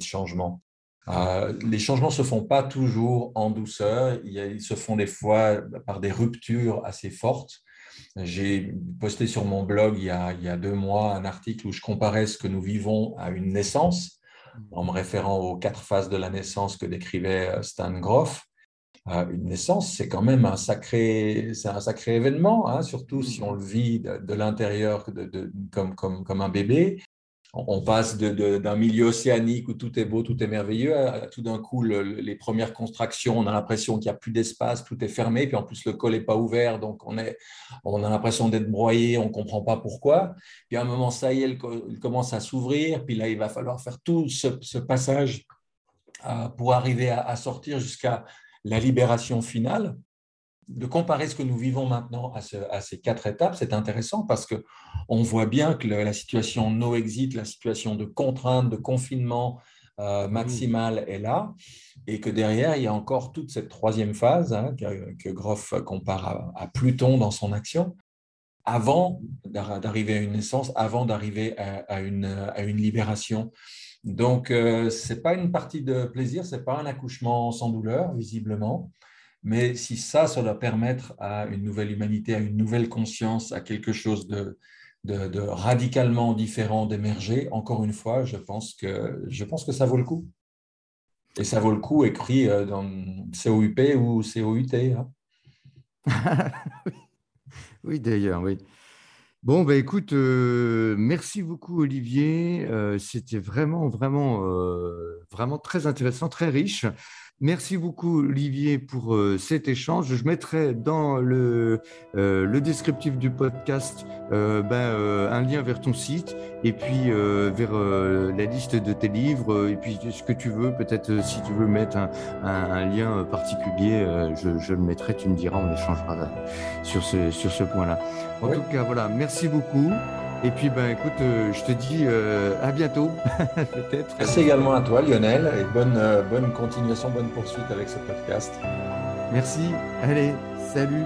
changement. Euh, les changements ne se font pas toujours en douceur, ils se font des fois par des ruptures assez fortes. J'ai posté sur mon blog il y, a, deux mois un article où je comparais ce que nous vivons à une naissance, en me référant aux quatre phases de la naissance que décrivait euh, Stan Groff. Une naissance, c'est quand même un sacré, c'est un sacré événement, hein, surtout si on le vit de, l'intérieur comme, comme, comme, un bébé on passe d'un milieu océanique où tout est beau, tout est merveilleux, à, tout d'un coup, les premières constructions, on a l'impression qu'il n'y a plus d'espace, tout est fermé, puis en plus, le col n'est pas ouvert, donc on, est, on a l'impression d'être broyé, on ne comprend pas pourquoi. Puis à un moment, ça y est, il commence à s'ouvrir, puis là, il va falloir faire tout ce, passage euh, pour arriver à sortir jusqu'à la libération finale de comparer ce que nous vivons maintenant à, ces quatre étapes, c'est intéressant parce que on voit bien que la situation no exit, la situation de contrainte, de confinement euh, maximal est là, et que derrière il y a encore toute cette troisième phase hein, que, Groff compare à, Pluton dans son action, avant d'arriver à une naissance, avant d'arriver à, une, libération. Donc, euh, ce n'est pas une partie de plaisir, ce n'est pas un accouchement sans douleur, visiblement. Mais si ça, ça doit permettre à une nouvelle humanité, à une nouvelle conscience, à quelque chose de, radicalement différent d'émerger, encore une fois, je pense, que, je pense que ça vaut le coup. Et ça vaut le coup écrit euh, dans COUP ou COUT. Hein. oui, d'ailleurs, oui. Bon, ben écoute, euh, merci beaucoup Olivier. Euh, c'était vraiment, vraiment, vraiment très intéressant, très riche. Merci beaucoup, Olivier, pour euh, cet échange. Je mettrai dans le, euh, le descriptif du podcast euh, ben, un lien vers ton site et puis vers la liste de tes livres et puis ce que tu veux. Peut-être si tu veux mettre un, lien particulier, je, le mettrai, tu me diras, on échangera sur ce, sur ce point-là. En tout cas, voilà, merci beaucoup. Et puis, ben, écoute, euh, je te dis euh, à bientôt, peut-être. Merci également à toi, Lionel, et bonne, euh, bonne continuation, bonne poursuite avec ce podcast. Merci. Allez, salut.